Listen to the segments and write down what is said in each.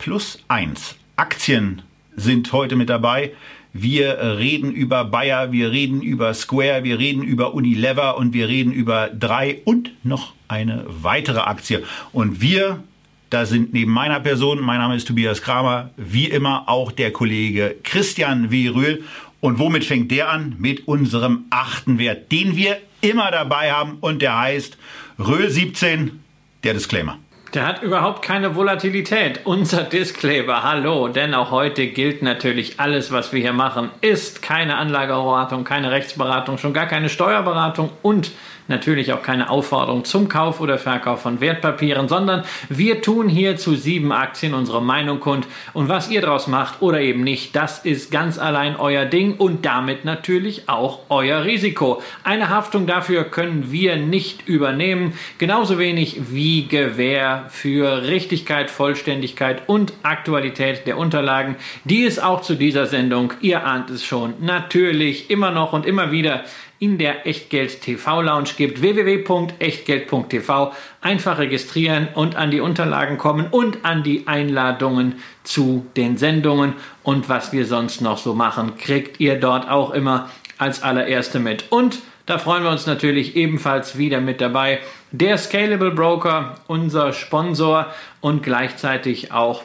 plus 1 Aktien sind heute mit dabei. Wir reden über Bayer, wir reden über Square, wir reden über Unilever und wir reden über drei und noch eine weitere Aktie. Und wir, da sind neben meiner Person, mein Name ist Tobias Kramer, wie immer auch der Kollege Christian W. Rühl. Und womit fängt der an? Mit unserem achten Wert, den wir immer dabei haben und der heißt Röhl 17, der Disclaimer. Der hat überhaupt keine Volatilität. Unser Disclaimer, hallo, denn auch heute gilt natürlich, alles, was wir hier machen, ist keine Anlageberatung, keine Rechtsberatung, schon gar keine Steuerberatung und natürlich auch keine Aufforderung zum Kauf oder Verkauf von Wertpapieren, sondern wir tun hier zu sieben Aktien unsere Meinung kund und was ihr daraus macht oder eben nicht, das ist ganz allein euer Ding und damit natürlich auch euer Risiko. Eine Haftung dafür können wir nicht übernehmen, genauso wenig wie Gewähr für Richtigkeit, Vollständigkeit und Aktualität der Unterlagen, die es auch zu dieser Sendung, ihr ahnt es schon, natürlich immer noch und immer wieder in der Echtgeld TV Lounge gibt. www.echtgeld.tv. Einfach registrieren und an die Unterlagen kommen und an die Einladungen zu den Sendungen. Und was wir sonst noch so machen, kriegt ihr dort auch immer als allererste mit. Und da freuen wir uns natürlich ebenfalls wieder mit dabei. Der Scalable Broker, unser Sponsor und gleichzeitig auch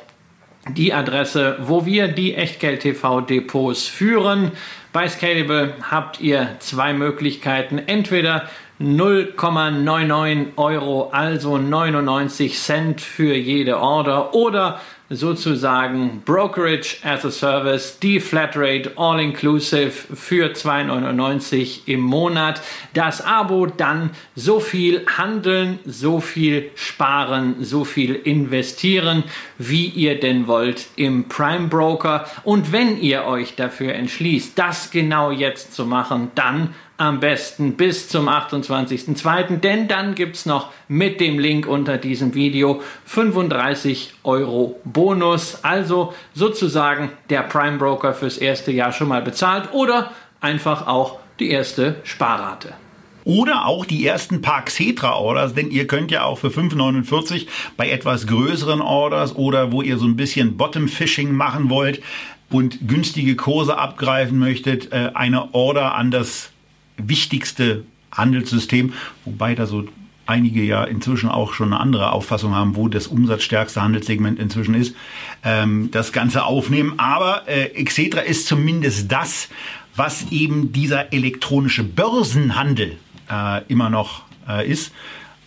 die Adresse, wo wir die Echtgeld TV Depots führen. Bei Scalable habt ihr zwei Möglichkeiten. Entweder 0,99 Euro, also 99 Cent für jede Order oder sozusagen Brokerage as a Service, die Flatrate All Inclusive für 2,99 im Monat. Das Abo dann so viel handeln, so viel sparen, so viel investieren, wie ihr denn wollt im Prime Broker. Und wenn ihr euch dafür entschließt, das genau jetzt zu machen, dann am besten bis zum 28.02., denn dann gibt es noch mit dem Link unter diesem Video 35 Euro Bonus. Also sozusagen der Prime Broker fürs erste Jahr schon mal bezahlt oder einfach auch die erste Sparrate. Oder auch die ersten paar Xetra-Orders, denn ihr könnt ja auch für 5,49 bei etwas größeren Orders oder wo ihr so ein bisschen Bottom-Fishing machen wollt und günstige Kurse abgreifen möchtet, äh, eine Order an das wichtigste Handelssystem, wobei da so einige ja inzwischen auch schon eine andere Auffassung haben, wo das umsatzstärkste Handelssegment inzwischen ist, ähm, das Ganze aufnehmen. Aber äh, Exetra ist zumindest das, was eben dieser elektronische Börsenhandel äh, immer noch äh, ist.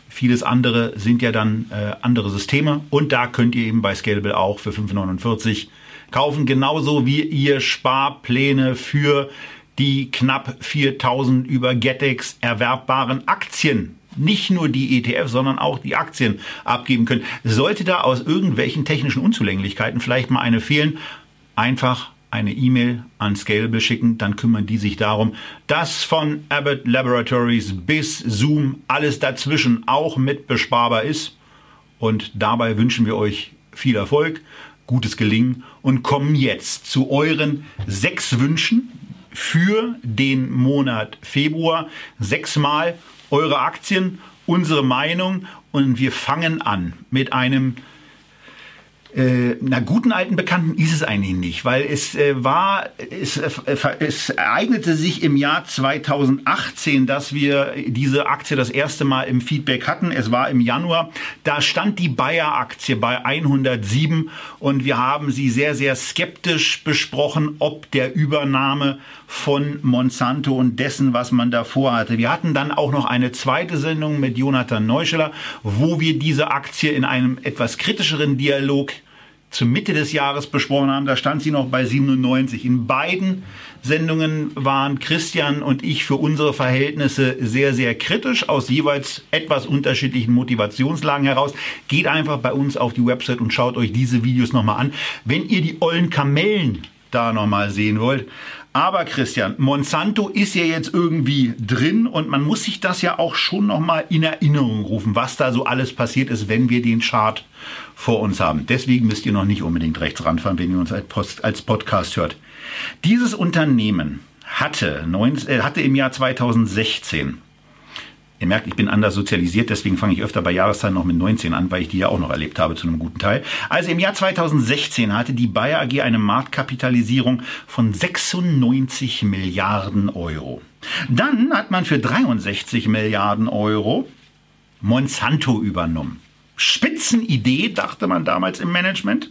Vieles andere sind ja dann äh, andere Systeme und da könnt ihr eben bei Scalable auch für 5,49 kaufen, genauso wie ihr Sparpläne für die knapp 4000 über Getex erwerbbaren Aktien nicht nur die ETF, sondern auch die Aktien abgeben können. Sollte da aus irgendwelchen technischen Unzulänglichkeiten vielleicht mal eine fehlen, einfach eine E-Mail an Scalable schicken, dann kümmern die sich darum, dass von Abbott Laboratories bis Zoom alles dazwischen auch mit besparbar ist. Und dabei wünschen wir euch viel Erfolg, gutes Gelingen und kommen jetzt zu euren sechs Wünschen, für den Monat Februar. Sechsmal eure Aktien, unsere Meinung und wir fangen an mit einem äh, na, guten alten Bekannten ist es eigentlich nicht, weil es äh, war, es, äh, es ereignete sich im Jahr 2018, dass wir diese Aktie das erste Mal im Feedback hatten. Es war im Januar. Da stand die Bayer-Aktie bei 107 und wir haben sie sehr, sehr skeptisch besprochen, ob der Übernahme von Monsanto und dessen, was man davor hatte. Wir hatten dann auch noch eine zweite Sendung mit Jonathan Neuscheller, wo wir diese Aktie in einem etwas kritischeren Dialog zur Mitte des Jahres besprochen haben, da stand sie noch bei 97. In beiden Sendungen waren Christian und ich für unsere Verhältnisse sehr, sehr kritisch, aus jeweils etwas unterschiedlichen Motivationslagen heraus. Geht einfach bei uns auf die Website und schaut euch diese Videos nochmal an. Wenn ihr die ollen Kamellen da nochmal sehen wollt. Aber Christian, Monsanto ist ja jetzt irgendwie drin und man muss sich das ja auch schon nochmal in Erinnerung rufen, was da so alles passiert ist, wenn wir den Chart vor uns haben. Deswegen müsst ihr noch nicht unbedingt rechts ranfahren, wenn ihr uns als Podcast hört. Dieses Unternehmen hatte, äh, hatte im Jahr 2016 Ihr merkt, ich bin anders sozialisiert, deswegen fange ich öfter bei Jahreszahlen noch mit 19 an, weil ich die ja auch noch erlebt habe zu einem guten Teil. Also im Jahr 2016 hatte die Bayer AG eine Marktkapitalisierung von 96 Milliarden Euro. Dann hat man für 63 Milliarden Euro Monsanto übernommen. Spitzenidee, dachte man damals im Management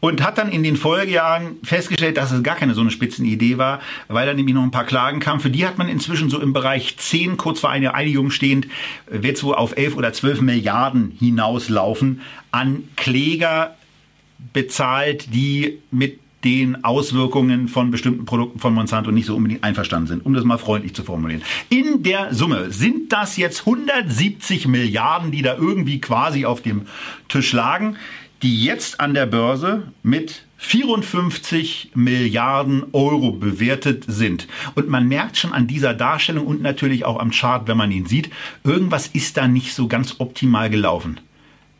und hat dann in den Folgejahren festgestellt, dass es gar keine so eine Spitzenidee war, weil dann nämlich noch ein paar Klagen kamen. Für die hat man inzwischen so im Bereich 10, kurz vor einer Einigung stehend, wird so auf 11 oder 12 Milliarden hinauslaufen an Kläger bezahlt, die mit den Auswirkungen von bestimmten Produkten von Monsanto nicht so unbedingt einverstanden sind, um das mal freundlich zu formulieren. In der Summe sind das jetzt 170 Milliarden, die da irgendwie quasi auf dem Tisch lagen die jetzt an der Börse mit 54 Milliarden Euro bewertet sind. Und man merkt schon an dieser Darstellung und natürlich auch am Chart, wenn man ihn sieht, irgendwas ist da nicht so ganz optimal gelaufen.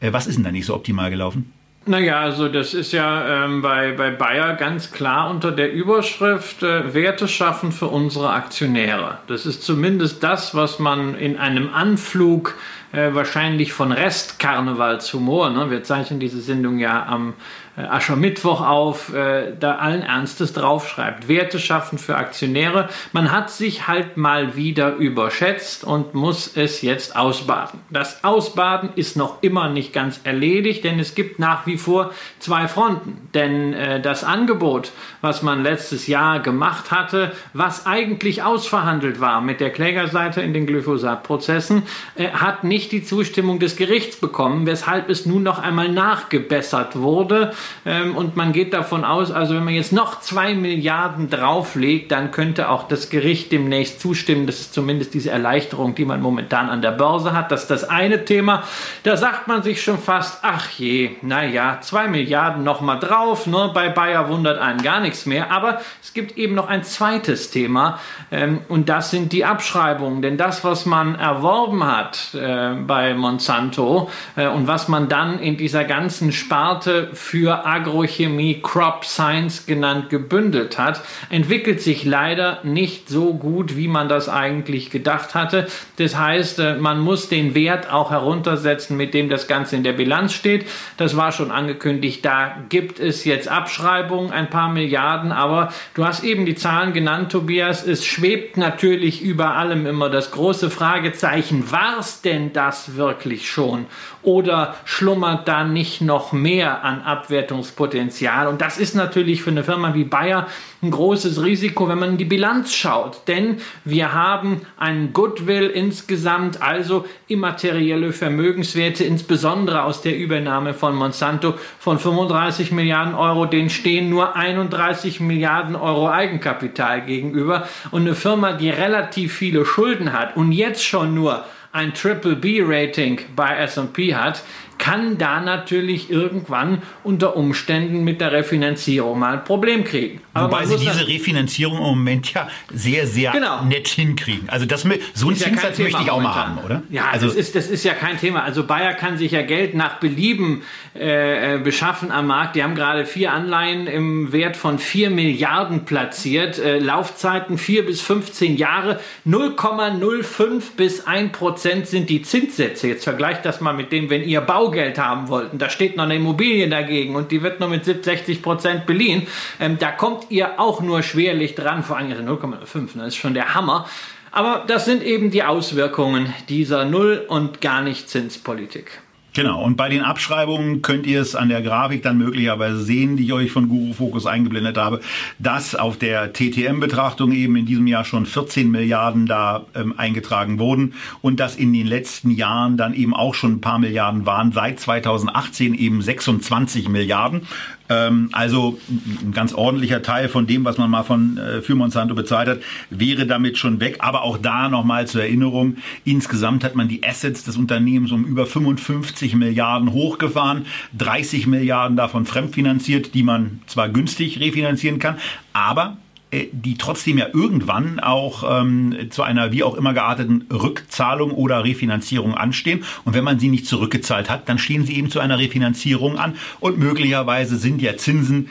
Äh, was ist denn da nicht so optimal gelaufen? Naja, also das ist ja ähm, bei, bei Bayer ganz klar unter der Überschrift äh, Werte schaffen für unsere Aktionäre. Das ist zumindest das, was man in einem Anflug äh, wahrscheinlich von Restkarnevalshumor, ne? wir zeichnen diese Sendung ja am Aschermittwoch auf, äh, da allen Ernstes draufschreibt. Werte schaffen für Aktionäre. Man hat sich halt mal wieder überschätzt und muss es jetzt ausbaden. Das Ausbaden ist noch immer nicht ganz erledigt, denn es gibt nach wie vor zwei Fronten. Denn äh, das Angebot, was man letztes Jahr gemacht hatte, was eigentlich ausverhandelt war mit der Klägerseite in den Glyphosat-Prozessen, äh, hat nicht die Zustimmung des Gerichts bekommen, weshalb es nun noch einmal nachgebessert wurde. Ähm, und man geht davon aus, also wenn man jetzt noch zwei Milliarden drauflegt, dann könnte auch das Gericht demnächst zustimmen. Das ist zumindest diese Erleichterung, die man momentan an der Börse hat. Das ist das eine Thema. Da sagt man sich schon fast, ach je, naja, zwei Milliarden nochmal drauf. Ne? Bei Bayer wundert einen gar nichts mehr. Aber es gibt eben noch ein zweites Thema ähm, und das sind die Abschreibungen. Denn das, was man erworben hat äh, bei Monsanto äh, und was man dann in dieser ganzen Sparte für Agrochemie Crop Science genannt gebündelt hat, entwickelt sich leider nicht so gut, wie man das eigentlich gedacht hatte. Das heißt, äh, man muss den Wert auch heruntersetzen, mit dem das Ganze in der Bilanz steht. Das war schon angekündigt. Da gibt es jetzt Abschreibungen, ein paar Milliarden, aber du hast eben die Zahlen genannt, Tobias. Es schwebt natürlich über allem immer das große Fragezeichen, war es denn das wirklich schon? Oder schlummert da nicht noch mehr an Abwertungspotenzial? Und das ist natürlich für eine Firma wie Bayer ein großes Risiko, wenn man in die Bilanz schaut. Denn wir haben einen Goodwill insgesamt, also immaterielle Vermögenswerte, insbesondere aus der Übernahme von Monsanto von 35 Milliarden Euro. Denen stehen nur 31 Milliarden Euro Eigenkapital gegenüber. Und eine Firma, die relativ viele Schulden hat und jetzt schon nur ein Triple B Rating bei S&P hat, kann da natürlich irgendwann unter Umständen mit der Refinanzierung mal ein Problem kriegen. Aber Wobei sie diese Refinanzierung im Moment ja sehr, sehr genau. nett hinkriegen. Also das, so einen Zinssatz ja möchte ich auch mal haben, oder? Ja, also das ist, das ist ja kein Thema. Also Bayer kann sich ja Geld nach Belieben äh, äh beschaffen am Markt. Die haben gerade vier Anleihen im Wert von 4 Milliarden platziert. Äh, Laufzeiten 4 bis 15 Jahre. 0,05 bis 1 Prozent sind die Zinssätze. Jetzt vergleicht das mal mit dem, wenn ihr Bau Baugeld haben wollten, da steht noch eine Immobilie dagegen und die wird nur mit 60 Prozent beliehen, ähm, da kommt ihr auch nur schwerlich dran, vor allem 0,5, das ist schon der Hammer. Aber das sind eben die Auswirkungen dieser Null- und gar nicht Zinspolitik. Genau, und bei den Abschreibungen könnt ihr es an der Grafik dann möglicherweise sehen, die ich euch von Guru Focus eingeblendet habe, dass auf der TTM-Betrachtung eben in diesem Jahr schon 14 Milliarden da ähm, eingetragen wurden und dass in den letzten Jahren dann eben auch schon ein paar Milliarden waren, seit 2018 eben 26 Milliarden. Ähm, also ein ganz ordentlicher Teil von dem, was man mal von äh, für Monsanto bezahlt hat, wäre damit schon weg. Aber auch da nochmal zur Erinnerung, insgesamt hat man die Assets des Unternehmens um über 55 Milliarden hochgefahren, 30 Milliarden davon fremdfinanziert, die man zwar günstig refinanzieren kann, aber äh, die trotzdem ja irgendwann auch ähm, zu einer wie auch immer gearteten Rückzahlung oder Refinanzierung anstehen. Und wenn man sie nicht zurückgezahlt hat, dann stehen sie eben zu einer Refinanzierung an. Und möglicherweise sind ja Zinsen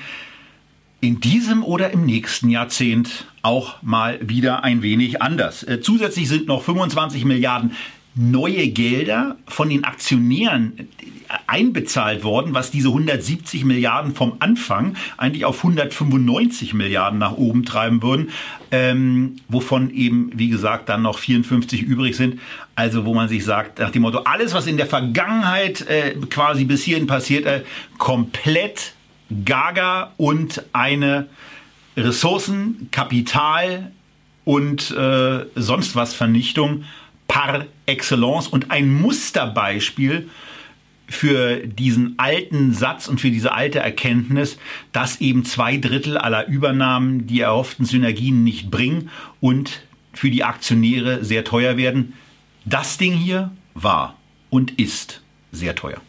in diesem oder im nächsten Jahrzehnt auch mal wieder ein wenig anders. Äh, zusätzlich sind noch 25 Milliarden neue Gelder von den Aktionären einbezahlt worden, was diese 170 Milliarden vom Anfang eigentlich auf 195 Milliarden nach oben treiben würden, ähm, wovon eben, wie gesagt, dann noch 54 übrig sind. Also wo man sich sagt, nach dem Motto, alles, was in der Vergangenheit äh, quasi bis hierhin passiert, äh, komplett gaga und eine Ressourcen, Kapital und äh, sonst was Vernichtung par excellence und ein Musterbeispiel für diesen alten Satz und für diese alte Erkenntnis, dass eben zwei Drittel aller Übernahmen die erhofften Synergien nicht bringen und für die Aktionäre sehr teuer werden. Das Ding hier war und ist sehr teuer.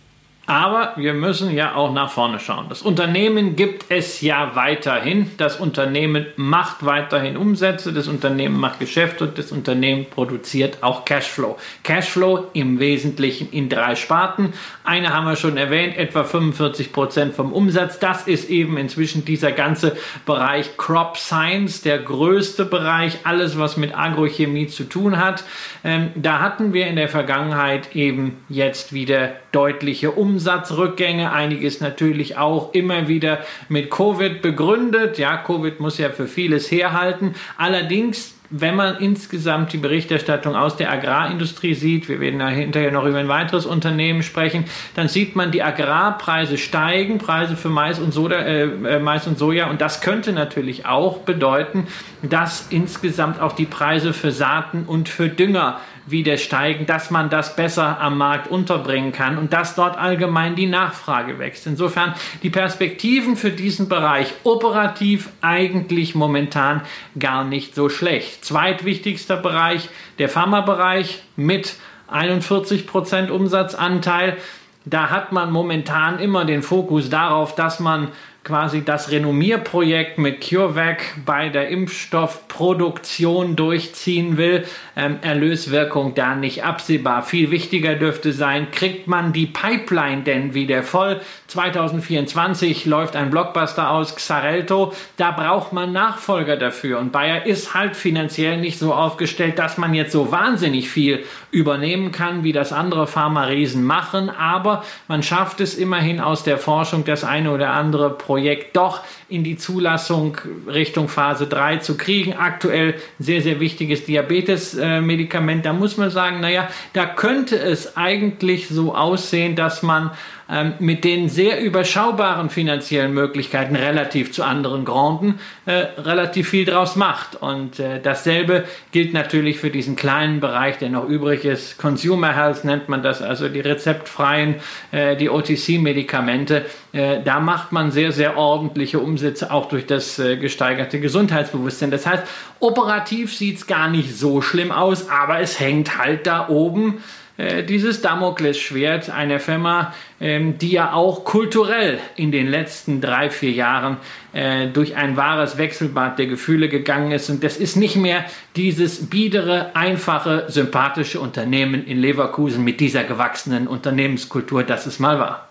Aber wir müssen ja auch nach vorne schauen. Das Unternehmen gibt es ja weiterhin. Das Unternehmen macht weiterhin Umsätze, das Unternehmen macht Geschäfte und das Unternehmen produziert auch Cashflow. Cashflow im Wesentlichen in drei Sparten. Eine haben wir schon erwähnt, etwa 45 Prozent vom Umsatz. Das ist eben inzwischen dieser ganze Bereich Crop Science, der größte Bereich, alles was mit Agrochemie zu tun hat. Ähm, da hatten wir in der Vergangenheit eben jetzt wieder deutliche Umsatzrückgänge. Einiges natürlich auch immer wieder mit Covid begründet. Ja, Covid muss ja für vieles herhalten. Allerdings wenn man insgesamt die Berichterstattung aus der Agrarindustrie sieht, wir werden hinterher noch über ein weiteres Unternehmen sprechen, dann sieht man, die Agrarpreise steigen, Preise für Mais und, Soda, äh, äh Mais und Soja. Und das könnte natürlich auch bedeuten, dass insgesamt auch die Preise für Saaten und für Dünger wieder steigen, dass man das besser am Markt unterbringen kann und dass dort allgemein die Nachfrage wächst. Insofern die Perspektiven für diesen Bereich operativ eigentlich momentan gar nicht so schlecht. Zweitwichtigster Bereich, der Pharmabereich mit 41% Umsatzanteil. Da hat man momentan immer den Fokus darauf, dass man quasi das Renommierprojekt mit CureVac bei der Impfstoffproduktion durchziehen will. Ähm, Erlöswirkung da nicht absehbar. Viel wichtiger dürfte sein, kriegt man die Pipeline denn wieder voll? 2024 läuft ein Blockbuster aus, Xarelto. Da braucht man Nachfolger dafür. Und Bayer ist halt finanziell nicht so aufgestellt, dass man jetzt so wahnsinnig viel übernehmen kann, wie das andere Pharma-Riesen machen. Aber man schafft es immerhin aus der Forschung das eine oder andere Projekt doch in die Zulassung Richtung Phase 3 zu kriegen. Aktuell sehr, sehr wichtiges Diabetes-Medikament. Da muss man sagen, naja, da könnte es eigentlich so aussehen, dass man ähm, mit den sehr überschaubaren finanziellen Möglichkeiten relativ zu anderen Granden äh, relativ viel draus macht. Und äh, dasselbe gilt natürlich für diesen kleinen Bereich, der noch übrig ist. Consumer Health nennt man das, also die rezeptfreien, äh, die OTC-Medikamente. Äh, da macht man sehr, sehr ordentliche Umsätze, auch durch das äh, gesteigerte Gesundheitsbewusstsein. Das heißt, operativ sieht es gar nicht so schlimm aus, aber es hängt halt da oben äh, dieses Damoklesschwert einer Firma, ähm, die ja auch kulturell in den letzten drei, vier Jahren äh, durch ein wahres Wechselbad der Gefühle gegangen ist. Und das ist nicht mehr dieses biedere, einfache, sympathische Unternehmen in Leverkusen mit dieser gewachsenen Unternehmenskultur, das es mal war.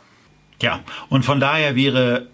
Ja, und von daher wäre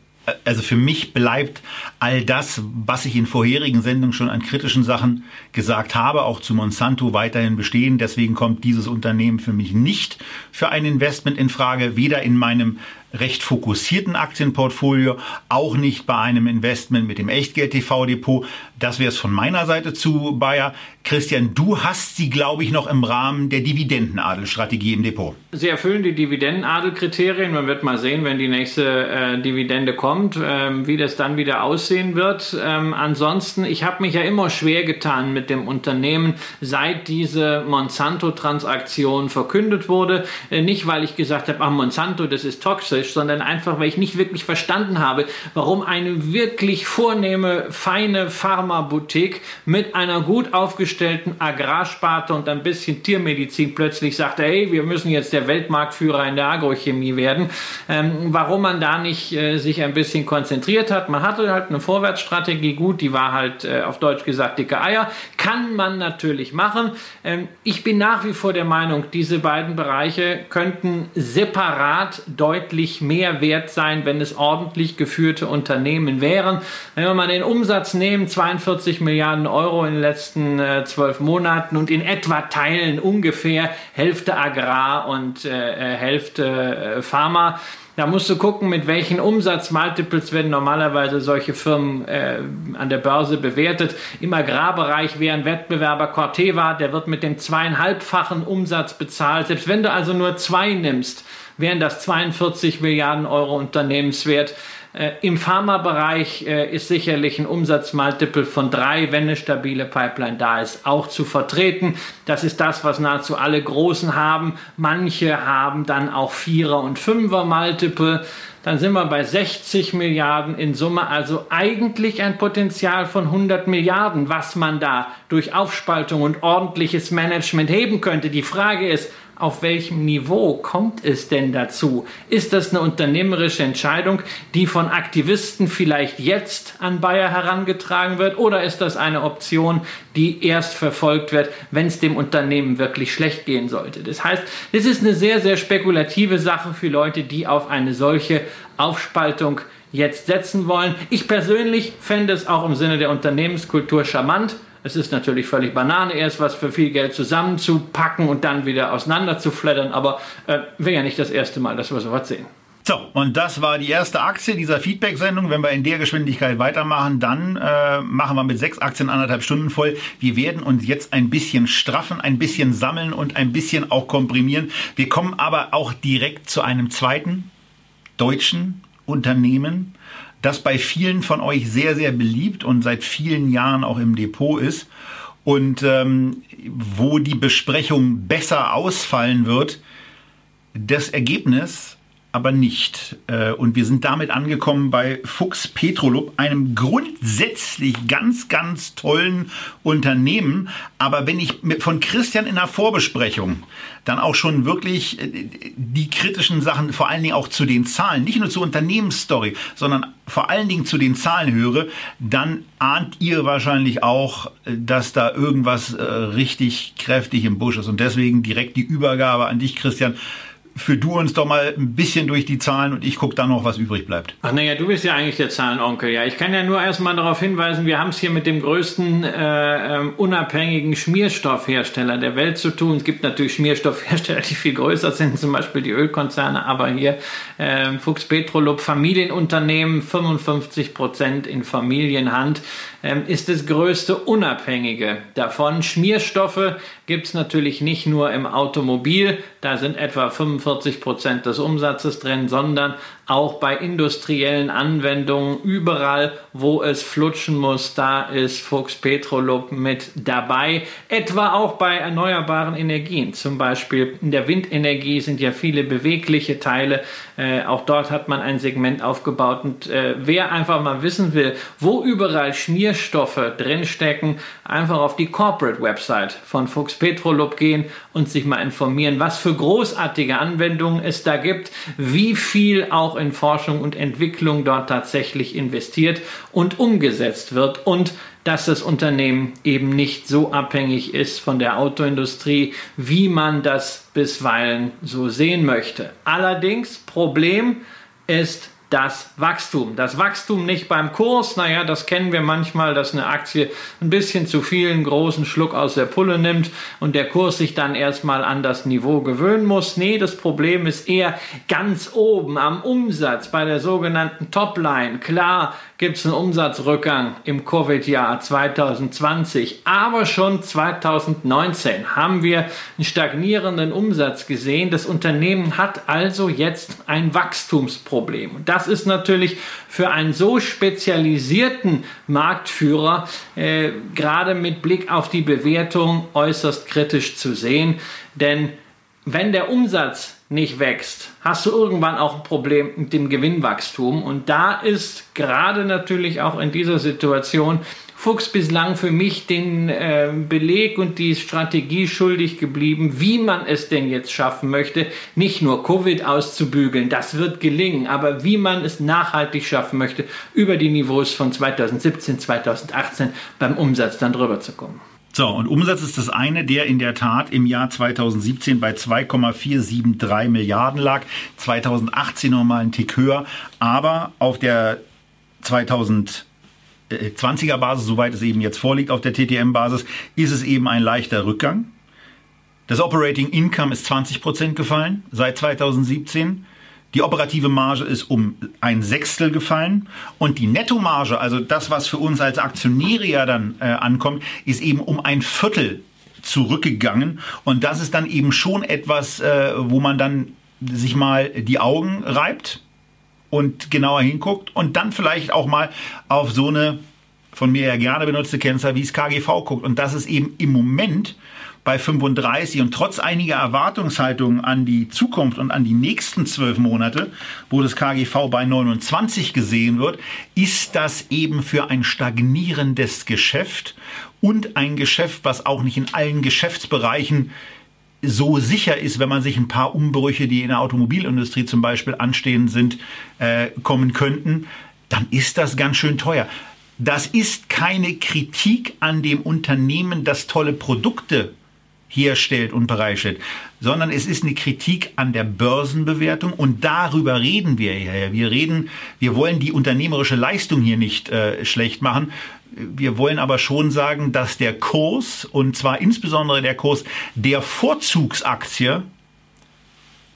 also für mich bleibt all das, was ich in vorherigen Sendungen schon an kritischen Sachen gesagt habe, auch zu Monsanto weiterhin bestehen. Deswegen kommt dieses Unternehmen für mich nicht für ein Investment in Frage, weder in meinem recht fokussierten Aktienportfolio, auch nicht bei einem Investment mit dem Echtgeld-TV-Depot. Das wäre es von meiner Seite zu Bayer. Christian, du hast sie, glaube ich, noch im Rahmen der Dividendenadelstrategie im Depot. Sie erfüllen die Dividendenadelkriterien. Man wird mal sehen, wenn die nächste äh, Dividende kommt, ähm, wie das dann wieder aussehen wird. Ähm, ansonsten, ich habe mich ja immer schwer getan mit dem Unternehmen, seit diese Monsanto-Transaktion verkündet wurde. Äh, nicht, weil ich gesagt habe, ach, Monsanto, das ist toxisch, sondern einfach, weil ich nicht wirklich verstanden habe, warum eine wirklich vornehme, feine Pharmaboutique mit einer gut aufgestellten Agrarsparte und ein bisschen Tiermedizin plötzlich sagte, hey, wir müssen jetzt der Weltmarktführer in der Agrochemie werden. Ähm, warum man da nicht äh, sich ein bisschen konzentriert hat. Man hatte halt eine Vorwärtsstrategie, gut, die war halt äh, auf Deutsch gesagt dicke Eier. Kann man natürlich machen. Ähm, ich bin nach wie vor der Meinung, diese beiden Bereiche könnten separat deutlich mehr wert sein, wenn es ordentlich geführte Unternehmen wären. Wenn wir mal den Umsatz nehmen, 42 Milliarden Euro in den letzten äh, zwölf äh, Monaten und in etwa teilen ungefähr Hälfte Agrar und äh, äh Hälfte äh, Pharma. Da musst du gucken, mit welchen Umsatzmultiples werden normalerweise solche Firmen äh, an der Börse bewertet. Im Agrarbereich wäre ein Wettbewerber Corteva, der wird mit dem zweieinhalbfachen Umsatz bezahlt. Selbst wenn du also nur zwei nimmst, wären das 42 Milliarden Euro Unternehmenswert. Äh, Im Pharmabereich äh, ist sicherlich ein Umsatzmultiple von drei, wenn eine stabile Pipeline da ist, auch zu vertreten. Das ist das, was nahezu alle Großen haben. Manche haben dann auch Vierer- und Fünfer-Multiple. Dann sind wir bei 60 Milliarden in Summe, also eigentlich ein Potenzial von 100 Milliarden, was man da durch Aufspaltung und ordentliches Management heben könnte. Die Frage ist, auf welchem Niveau kommt es denn dazu? Ist das eine unternehmerische Entscheidung, die von Aktivisten vielleicht jetzt an Bayer herangetragen wird? Oder ist das eine Option, die erst verfolgt wird, wenn es dem Unternehmen wirklich schlecht gehen sollte? Das heißt, es ist eine sehr, sehr spekulative Sache für Leute, die auf eine solche Aufspaltung jetzt setzen wollen. Ich persönlich fände es auch im Sinne der Unternehmenskultur charmant, es ist natürlich völlig Banane, erst was für viel Geld zusammenzupacken und dann wieder auseinanderzufleddern, aber äh, wäre ja nicht das erste Mal, dass wir sowas sehen. So, und das war die erste Aktie dieser Feedback-Sendung. Wenn wir in der Geschwindigkeit weitermachen, dann äh, machen wir mit sechs Aktien anderthalb Stunden voll. Wir werden uns jetzt ein bisschen straffen, ein bisschen sammeln und ein bisschen auch komprimieren. Wir kommen aber auch direkt zu einem zweiten deutschen Unternehmen, das bei vielen von euch sehr, sehr beliebt und seit vielen Jahren auch im Depot ist und ähm, wo die Besprechung besser ausfallen wird. Das Ergebnis aber nicht. Äh, und wir sind damit angekommen bei Fuchs Petrolub, einem grundsätzlich ganz, ganz tollen Unternehmen. Aber wenn ich von Christian in der Vorbesprechung dann auch schon wirklich äh, die kritischen Sachen, vor allen Dingen auch zu den Zahlen, nicht nur zur Unternehmensstory, sondern vor allen Dingen zu den Zahlen höre, dann ahnt ihr wahrscheinlich auch, äh, dass da irgendwas richtig kräftig im Busch ist. Und deswegen direkt die Übergabe an dich, Christian für du uns doch mal ein bisschen durch die Zahlen und ich gucke dann noch, was übrig bleibt. Ach naja, du bist ja eigentlich der Zahlenonkel. Ja, ich kann ja nur erstmal darauf hinweisen, wir haben es hier mit dem größten äh, ähm, unabhängigen Schmierstoffhersteller der Welt zu tun. Es gibt natürlich Schmierstoffhersteller, die viel größer sind, zum Beispiel die Ölkonzerne, aber hier äh, Fuchs Petrolub, Familienunternehmen, 55 Prozent in Familienhand, ist das größte Unabhängige davon. Schmierstoffe gibt es natürlich nicht nur im Automobil, da sind etwa 45 Prozent des Umsatzes drin, sondern auch bei industriellen Anwendungen, überall, wo es flutschen muss, da ist Fuchs Petrolub mit dabei. Etwa auch bei erneuerbaren Energien. Zum Beispiel in der Windenergie sind ja viele bewegliche Teile. Äh, auch dort hat man ein Segment aufgebaut. Und äh, wer einfach mal wissen will, wo überall Schmierstoffe drinstecken, einfach auf die Corporate Website von Fuchs Petrolub gehen und sich mal informieren, was für großartige Anwendungen es da gibt, wie viel auch in Forschung und Entwicklung dort tatsächlich investiert und umgesetzt wird und dass das Unternehmen eben nicht so abhängig ist von der Autoindustrie, wie man das bisweilen so sehen möchte. Allerdings, Problem ist das Wachstum. Das Wachstum nicht beim Kurs, naja, das kennen wir manchmal, dass eine Aktie ein bisschen zu viel einen großen Schluck aus der Pulle nimmt und der Kurs sich dann erstmal an das Niveau gewöhnen muss. Nee, das Problem ist eher ganz oben am Umsatz bei der sogenannten Topline. Klar, gibt es einen Umsatzrückgang im Covid-Jahr 2020. Aber schon 2019 haben wir einen stagnierenden Umsatz gesehen. Das Unternehmen hat also jetzt ein Wachstumsproblem. Das ist natürlich für einen so spezialisierten Marktführer äh, gerade mit Blick auf die Bewertung äußerst kritisch zu sehen. Denn wenn der Umsatz nicht wächst, hast du irgendwann auch ein Problem mit dem Gewinnwachstum. Und da ist gerade natürlich auch in dieser Situation Fuchs bislang für mich den äh, Beleg und die Strategie schuldig geblieben, wie man es denn jetzt schaffen möchte, nicht nur Covid auszubügeln, das wird gelingen, aber wie man es nachhaltig schaffen möchte, über die Niveaus von 2017, 2018 beim Umsatz dann drüber zu kommen. So, und Umsatz ist das eine, der in der Tat im Jahr 2017 bei 2,473 Milliarden lag, 2018 nochmal einen Tick höher, aber auf der 2000 äh, 20er-Basis, soweit es eben jetzt vorliegt auf der TTM-Basis, ist es eben ein leichter Rückgang. Das Operating Income ist 20% gefallen seit 2017. Die operative Marge ist um ein Sechstel gefallen und die Nettomarge, also das, was für uns als Aktionäre ja dann äh, ankommt, ist eben um ein Viertel zurückgegangen. Und das ist dann eben schon etwas, äh, wo man dann sich mal die Augen reibt und genauer hinguckt und dann vielleicht auch mal auf so eine von mir ja gerne benutzte Kennzahl wie das KGV guckt. Und das ist eben im Moment bei 35 und trotz einiger Erwartungshaltungen an die Zukunft und an die nächsten zwölf Monate, wo das KGV bei 29 gesehen wird, ist das eben für ein stagnierendes Geschäft und ein Geschäft, was auch nicht in allen Geschäftsbereichen so sicher ist, wenn man sich ein paar Umbrüche, die in der Automobilindustrie zum Beispiel anstehen sind, äh, kommen könnten, dann ist das ganz schön teuer. Das ist keine Kritik an dem Unternehmen, das tolle Produkte herstellt und bereitstellt, sondern es ist eine Kritik an der Börsenbewertung und darüber reden wir ja. Wir reden, wir wollen die unternehmerische Leistung hier nicht äh, schlecht machen. Wir wollen aber schon sagen, dass der Kurs und zwar insbesondere der Kurs der Vorzugsaktie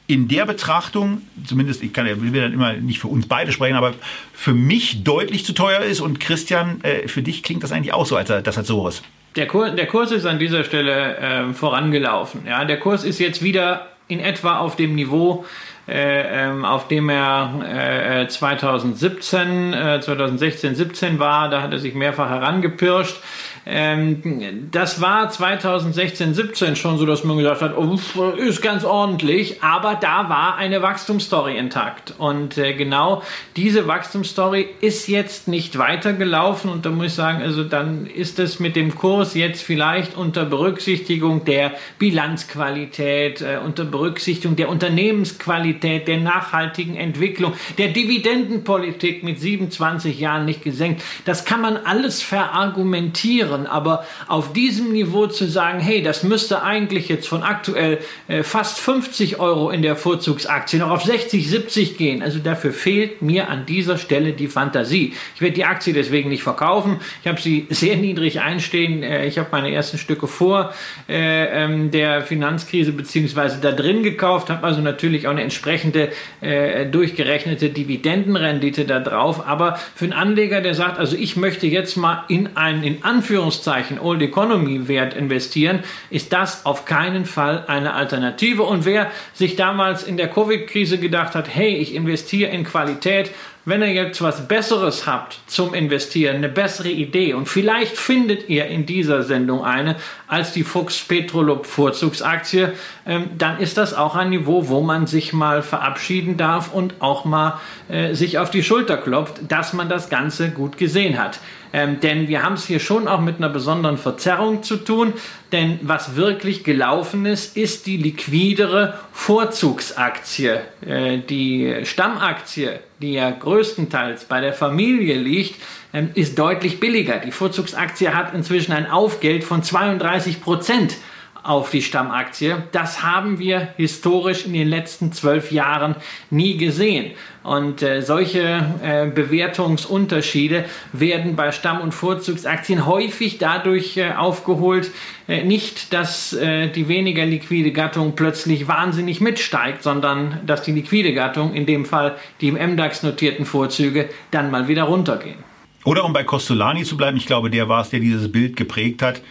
in der Betrachtung, zumindest ich kann ja will dann immer nicht für uns beide sprechen, aber für mich deutlich zu teuer ist und Christian, äh, für dich klingt das eigentlich auch so, als das hat sowas. Der Kurs, der Kurs ist an dieser Stelle äh, vorangelaufen. Ja, der Kurs ist jetzt wieder in etwa auf dem Niveau, auf dem er äh, 2017, äh, 2016, 17 war. Da hat er sich mehrfach herangepirscht. Ähm, das war 2016, 17 schon so, dass man gesagt hat, oh, ist ganz ordentlich, aber da war eine Wachstumsstory intakt. Und äh, genau diese Wachstumsstory ist jetzt nicht weitergelaufen und da muss ich sagen, also dann ist es mit dem Kurs jetzt vielleicht unter Berücksichtigung der Bilanzqualität, äh, unter Berücksichtigung der Unternehmensqualität, der nachhaltigen Entwicklung, der Dividendenpolitik mit 27 Jahren nicht gesenkt. Das kann man alles verargumentieren anderen. Aber auf diesem Niveau zu sagen, hey, das müsste eigentlich jetzt von aktuell äh, fast 50 Euro in der Vorzugsaktie noch auf 60, 70 gehen. Also dafür fehlt mir an dieser Stelle die Fantasie. Ich werde die Aktie deswegen nicht verkaufen. Ich habe sie sehr niedrig einstehen. Äh, ich habe meine ersten Stücke vor äh, ähm, der Finanzkrise beziehungsweise da drin gekauft, habe also natürlich auch eine entsprechende äh, durchgerechnete Dividendenrendite da drauf. Aber für einen Anleger, der sagt, also ich möchte jetzt mal in einen in Anführungszeichen Anführungszeichen Old Economy Wert investieren, ist das auf keinen Fall eine Alternative. Und wer sich damals in der Covid-Krise gedacht hat, hey, ich investiere in Qualität, wenn ihr jetzt was Besseres habt zum Investieren, eine bessere Idee und vielleicht findet ihr in dieser Sendung eine als die Fuchs Petrolub Vorzugsaktie, ähm, dann ist das auch ein Niveau, wo man sich mal verabschieden darf und auch mal äh, sich auf die Schulter klopft, dass man das Ganze gut gesehen hat. Ähm, denn wir haben es hier schon auch mit einer besonderen Verzerrung zu tun. Denn was wirklich gelaufen ist, ist die liquidere Vorzugsaktie. Äh, die Stammaktie, die ja größtenteils bei der Familie liegt, ähm, ist deutlich billiger. Die Vorzugsaktie hat inzwischen ein Aufgeld von 32 Prozent auf die Stammaktie. Das haben wir historisch in den letzten zwölf Jahren nie gesehen. Und äh, solche äh, Bewertungsunterschiede werden bei Stamm- und Vorzugsaktien häufig dadurch äh, aufgeholt, äh, nicht, dass äh, die weniger liquide Gattung plötzlich wahnsinnig mitsteigt, sondern dass die liquide Gattung, in dem Fall die im MDAX notierten Vorzüge, dann mal wieder runtergehen. Oder um bei Costolani zu bleiben, ich glaube, der war es, der dieses Bild geprägt hat.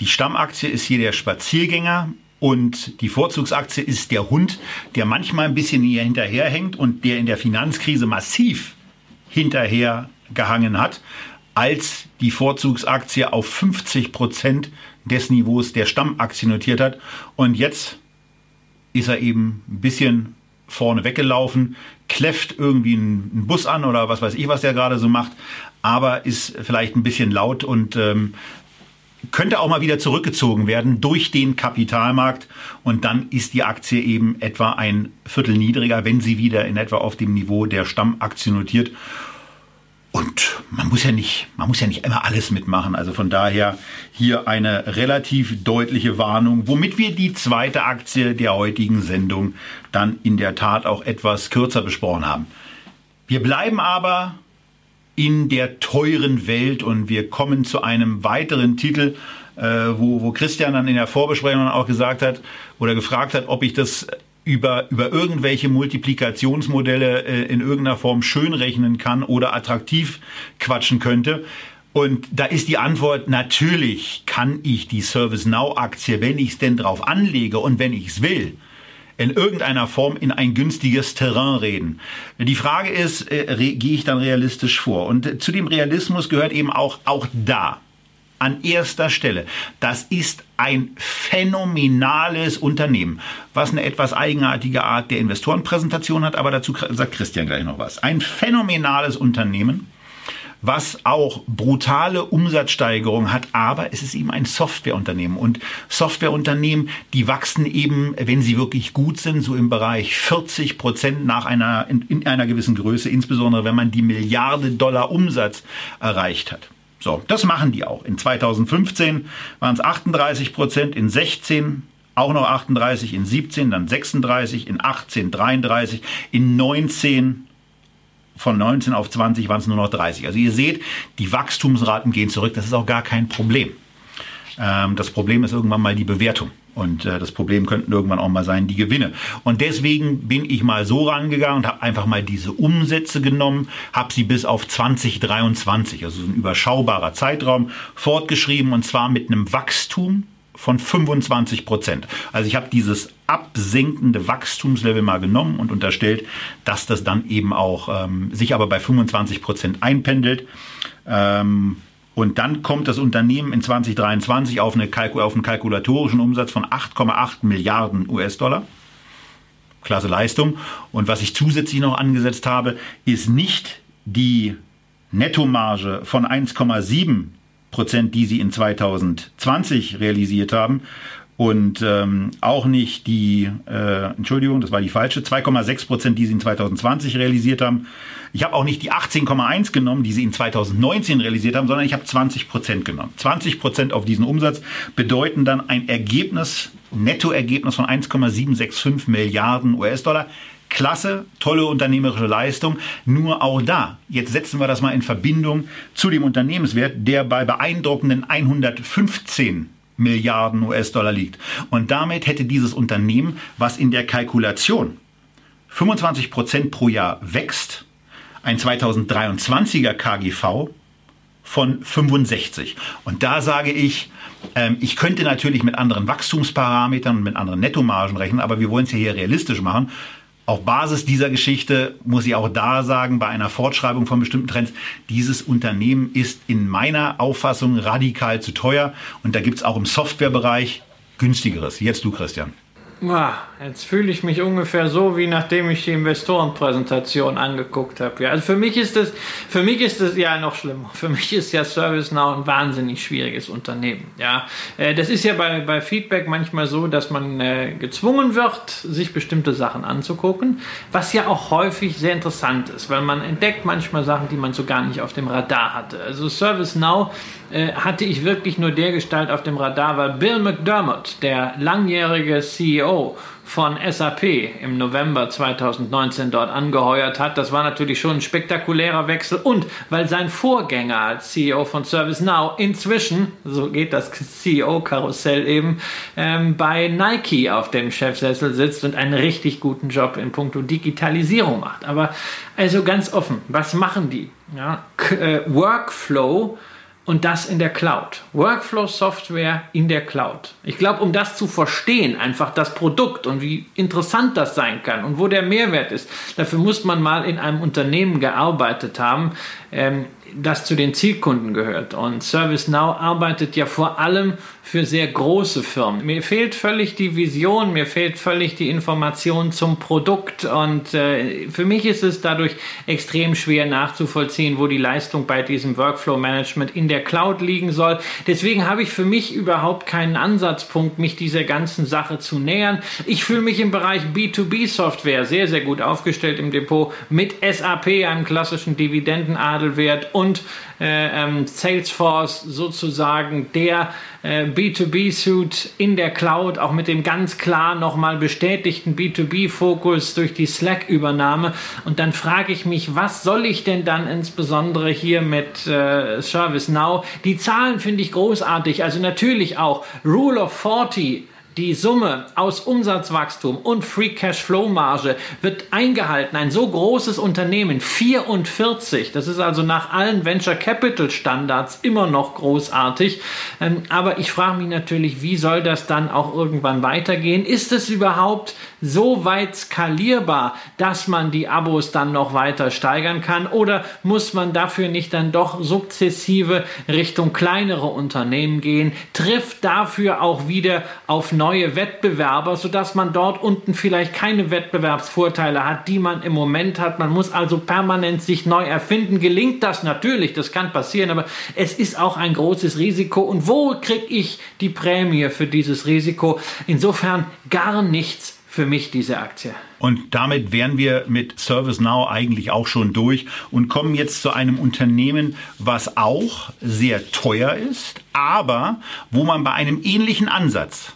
Die Stammaktie ist hier der Spaziergänger und die Vorzugsaktie ist der Hund, der manchmal ein bisschen hier hinterherhängt und der in der Finanzkrise massiv hinterher gehangen hat, als die Vorzugsaktie auf 50 Prozent des Niveaus der Stammaktie notiert hat. Und jetzt ist er eben ein bisschen vorne weggelaufen, kläfft irgendwie einen Bus an oder was weiß ich, was der gerade so macht, aber ist vielleicht ein bisschen laut und ähm, könnte auch mal wieder zurückgezogen werden durch den Kapitalmarkt und dann ist die Aktie eben etwa ein Viertel niedriger, wenn sie wieder in etwa auf dem Niveau der Stammaktie notiert. Und man muss ja nicht, man muss ja nicht immer alles mitmachen. Also von daher hier eine relativ deutliche Warnung, womit wir die zweite Aktie der heutigen Sendung dann in der Tat auch etwas kürzer besprochen haben. Wir bleiben aber in der teuren Welt und wir kommen zu einem weiteren Titel, äh, wo, wo Christian dann in der Vorbesprechung auch gesagt hat oder gefragt hat, ob ich das über, über irgendwelche Multiplikationsmodelle äh, in irgendeiner Form schönrechnen kann oder attraktiv quatschen könnte. Und da ist die Antwort, natürlich kann ich die ServiceNow-Aktie, wenn ich es denn drauf anlege und wenn ich es will, in irgendeiner Form in ein günstiges Terrain reden. Die Frage ist, äh, gehe ich dann realistisch vor? Und zu dem Realismus gehört eben auch, auch da an erster Stelle. Das ist ein phänomenales Unternehmen, was eine etwas eigenartige Art der Investorenpräsentation hat, aber dazu sagt Christian gleich noch was. Ein phänomenales Unternehmen, was auch brutale Umsatzsteigerung hat, aber es ist eben ein Softwareunternehmen und Softwareunternehmen, die wachsen eben, wenn sie wirklich gut sind, so im Bereich 40 Prozent nach einer, in, in einer gewissen Größe, insbesondere wenn man die Milliarde Dollar Umsatz erreicht hat. So, das machen die auch. In 2015 waren es 38 Prozent, in 16 auch noch 38, in 17 dann 36, in 18 33, in 19 von 19 auf 20 waren es nur noch 30. Also ihr seht, die Wachstumsraten gehen zurück. Das ist auch gar kein Problem. Ähm, das Problem ist irgendwann mal die Bewertung. Und äh, das Problem könnten irgendwann auch mal sein, die Gewinne. Und deswegen bin ich mal so rangegangen und habe einfach mal diese Umsätze genommen, habe sie bis auf 2023, also ein überschaubarer Zeitraum, fortgeschrieben und zwar mit einem Wachstum von 25 Prozent. Also ich habe dieses absinkende Wachstumslevel mal genommen und unterstellt, dass das dann eben auch ähm, sich aber bei 25 Prozent einpendelt. Ähm, und dann kommt das Unternehmen in 2023 auf, eine Kalkul auf einen kalkulatorischen Umsatz von 8,8 Milliarden US-Dollar. Klasse Leistung. Und was ich zusätzlich noch angesetzt habe, ist nicht die Nettomarge von 1,7 Prozent, die sie in 2020 realisiert haben, und ähm, auch nicht die, äh, Entschuldigung, das war die falsche, 2,6 Prozent, die sie in 2020 realisiert haben. Ich habe auch nicht die 18,1 genommen, die sie in 2019 realisiert haben, sondern ich habe 20 Prozent genommen. 20 Prozent auf diesen Umsatz bedeuten dann ein Ergebnis, Nettoergebnis von 1,765 Milliarden US-Dollar. Klasse, tolle unternehmerische Leistung. Nur auch da, jetzt setzen wir das mal in Verbindung zu dem Unternehmenswert, der bei beeindruckenden 115 Milliarden US-Dollar liegt. Und damit hätte dieses Unternehmen, was in der Kalkulation 25 Prozent pro Jahr wächst, ein 2023er KGV von 65. Und da sage ich, ähm, ich könnte natürlich mit anderen Wachstumsparametern und mit anderen Nettomargen rechnen, aber wir wollen es ja hier realistisch machen. Auf Basis dieser Geschichte muss ich auch da sagen, bei einer Fortschreibung von bestimmten Trends, dieses Unternehmen ist in meiner Auffassung radikal zu teuer und da gibt es auch im Softwarebereich günstigeres. Jetzt du, Christian. Jetzt fühle ich mich ungefähr so, wie nachdem ich die Investorenpräsentation angeguckt habe. Ja, also für mich ist das, für mich ist das ja noch schlimmer. Für mich ist ja ServiceNow ein wahnsinnig schwieriges Unternehmen. Ja, äh, das ist ja bei, bei Feedback manchmal so, dass man äh, gezwungen wird, sich bestimmte Sachen anzugucken, was ja auch häufig sehr interessant ist, weil man entdeckt manchmal Sachen, die man so gar nicht auf dem Radar hatte. Also ServiceNow äh, hatte ich wirklich nur der Gestalt auf dem Radar, weil Bill McDermott, der langjährige CEO von SAP im November 2019 dort angeheuert hat. Das war natürlich schon ein spektakulärer Wechsel und weil sein Vorgänger als CEO von ServiceNow inzwischen, so geht das CEO-Karussell eben, ähm, bei Nike auf dem Chefsessel sitzt und einen richtig guten Job in puncto Digitalisierung macht. Aber also ganz offen, was machen die? Ja, äh, Workflow und das in der Cloud. Workflow-Software in der Cloud. Ich glaube, um das zu verstehen, einfach das Produkt und wie interessant das sein kann und wo der Mehrwert ist, dafür muss man mal in einem Unternehmen gearbeitet haben, ähm, das zu den Zielkunden gehört. Und ServiceNow arbeitet ja vor allem für sehr große Firmen. Mir fehlt völlig die Vision, mir fehlt völlig die Information zum Produkt und äh, für mich ist es dadurch extrem schwer nachzuvollziehen, wo die Leistung bei diesem Workflow Management in der Cloud liegen soll. Deswegen habe ich für mich überhaupt keinen Ansatzpunkt, mich dieser ganzen Sache zu nähern. Ich fühle mich im Bereich B2B Software sehr, sehr gut aufgestellt im Depot mit SAP, einem klassischen Dividendenadelwert und äh, ähm, Salesforce sozusagen der äh, B2B-Suit in der Cloud, auch mit dem ganz klar nochmal bestätigten B2B-Fokus durch die Slack-Übernahme. Und dann frage ich mich, was soll ich denn dann insbesondere hier mit äh, ServiceNow? Die Zahlen finde ich großartig. Also natürlich auch Rule of 40 die Summe aus Umsatzwachstum und Free Cash Flow Marge wird eingehalten. Ein so großes Unternehmen, 44, das ist also nach allen Venture Capital Standards immer noch großartig. Ähm, aber ich frage mich natürlich, wie soll das dann auch irgendwann weitergehen? Ist es überhaupt so weit skalierbar, dass man die Abos dann noch weiter steigern kann? Oder muss man dafür nicht dann doch sukzessive Richtung kleinere Unternehmen gehen? Trifft dafür auch wieder auf neue Wettbewerber, sodass man dort unten vielleicht keine Wettbewerbsvorteile hat, die man im Moment hat. Man muss also permanent sich neu erfinden. Gelingt das natürlich, das kann passieren, aber es ist auch ein großes Risiko. Und wo kriege ich die Prämie für dieses Risiko? Insofern gar nichts für mich diese Aktie. Und damit wären wir mit ServiceNow eigentlich auch schon durch und kommen jetzt zu einem Unternehmen, was auch sehr teuer ist, aber wo man bei einem ähnlichen Ansatz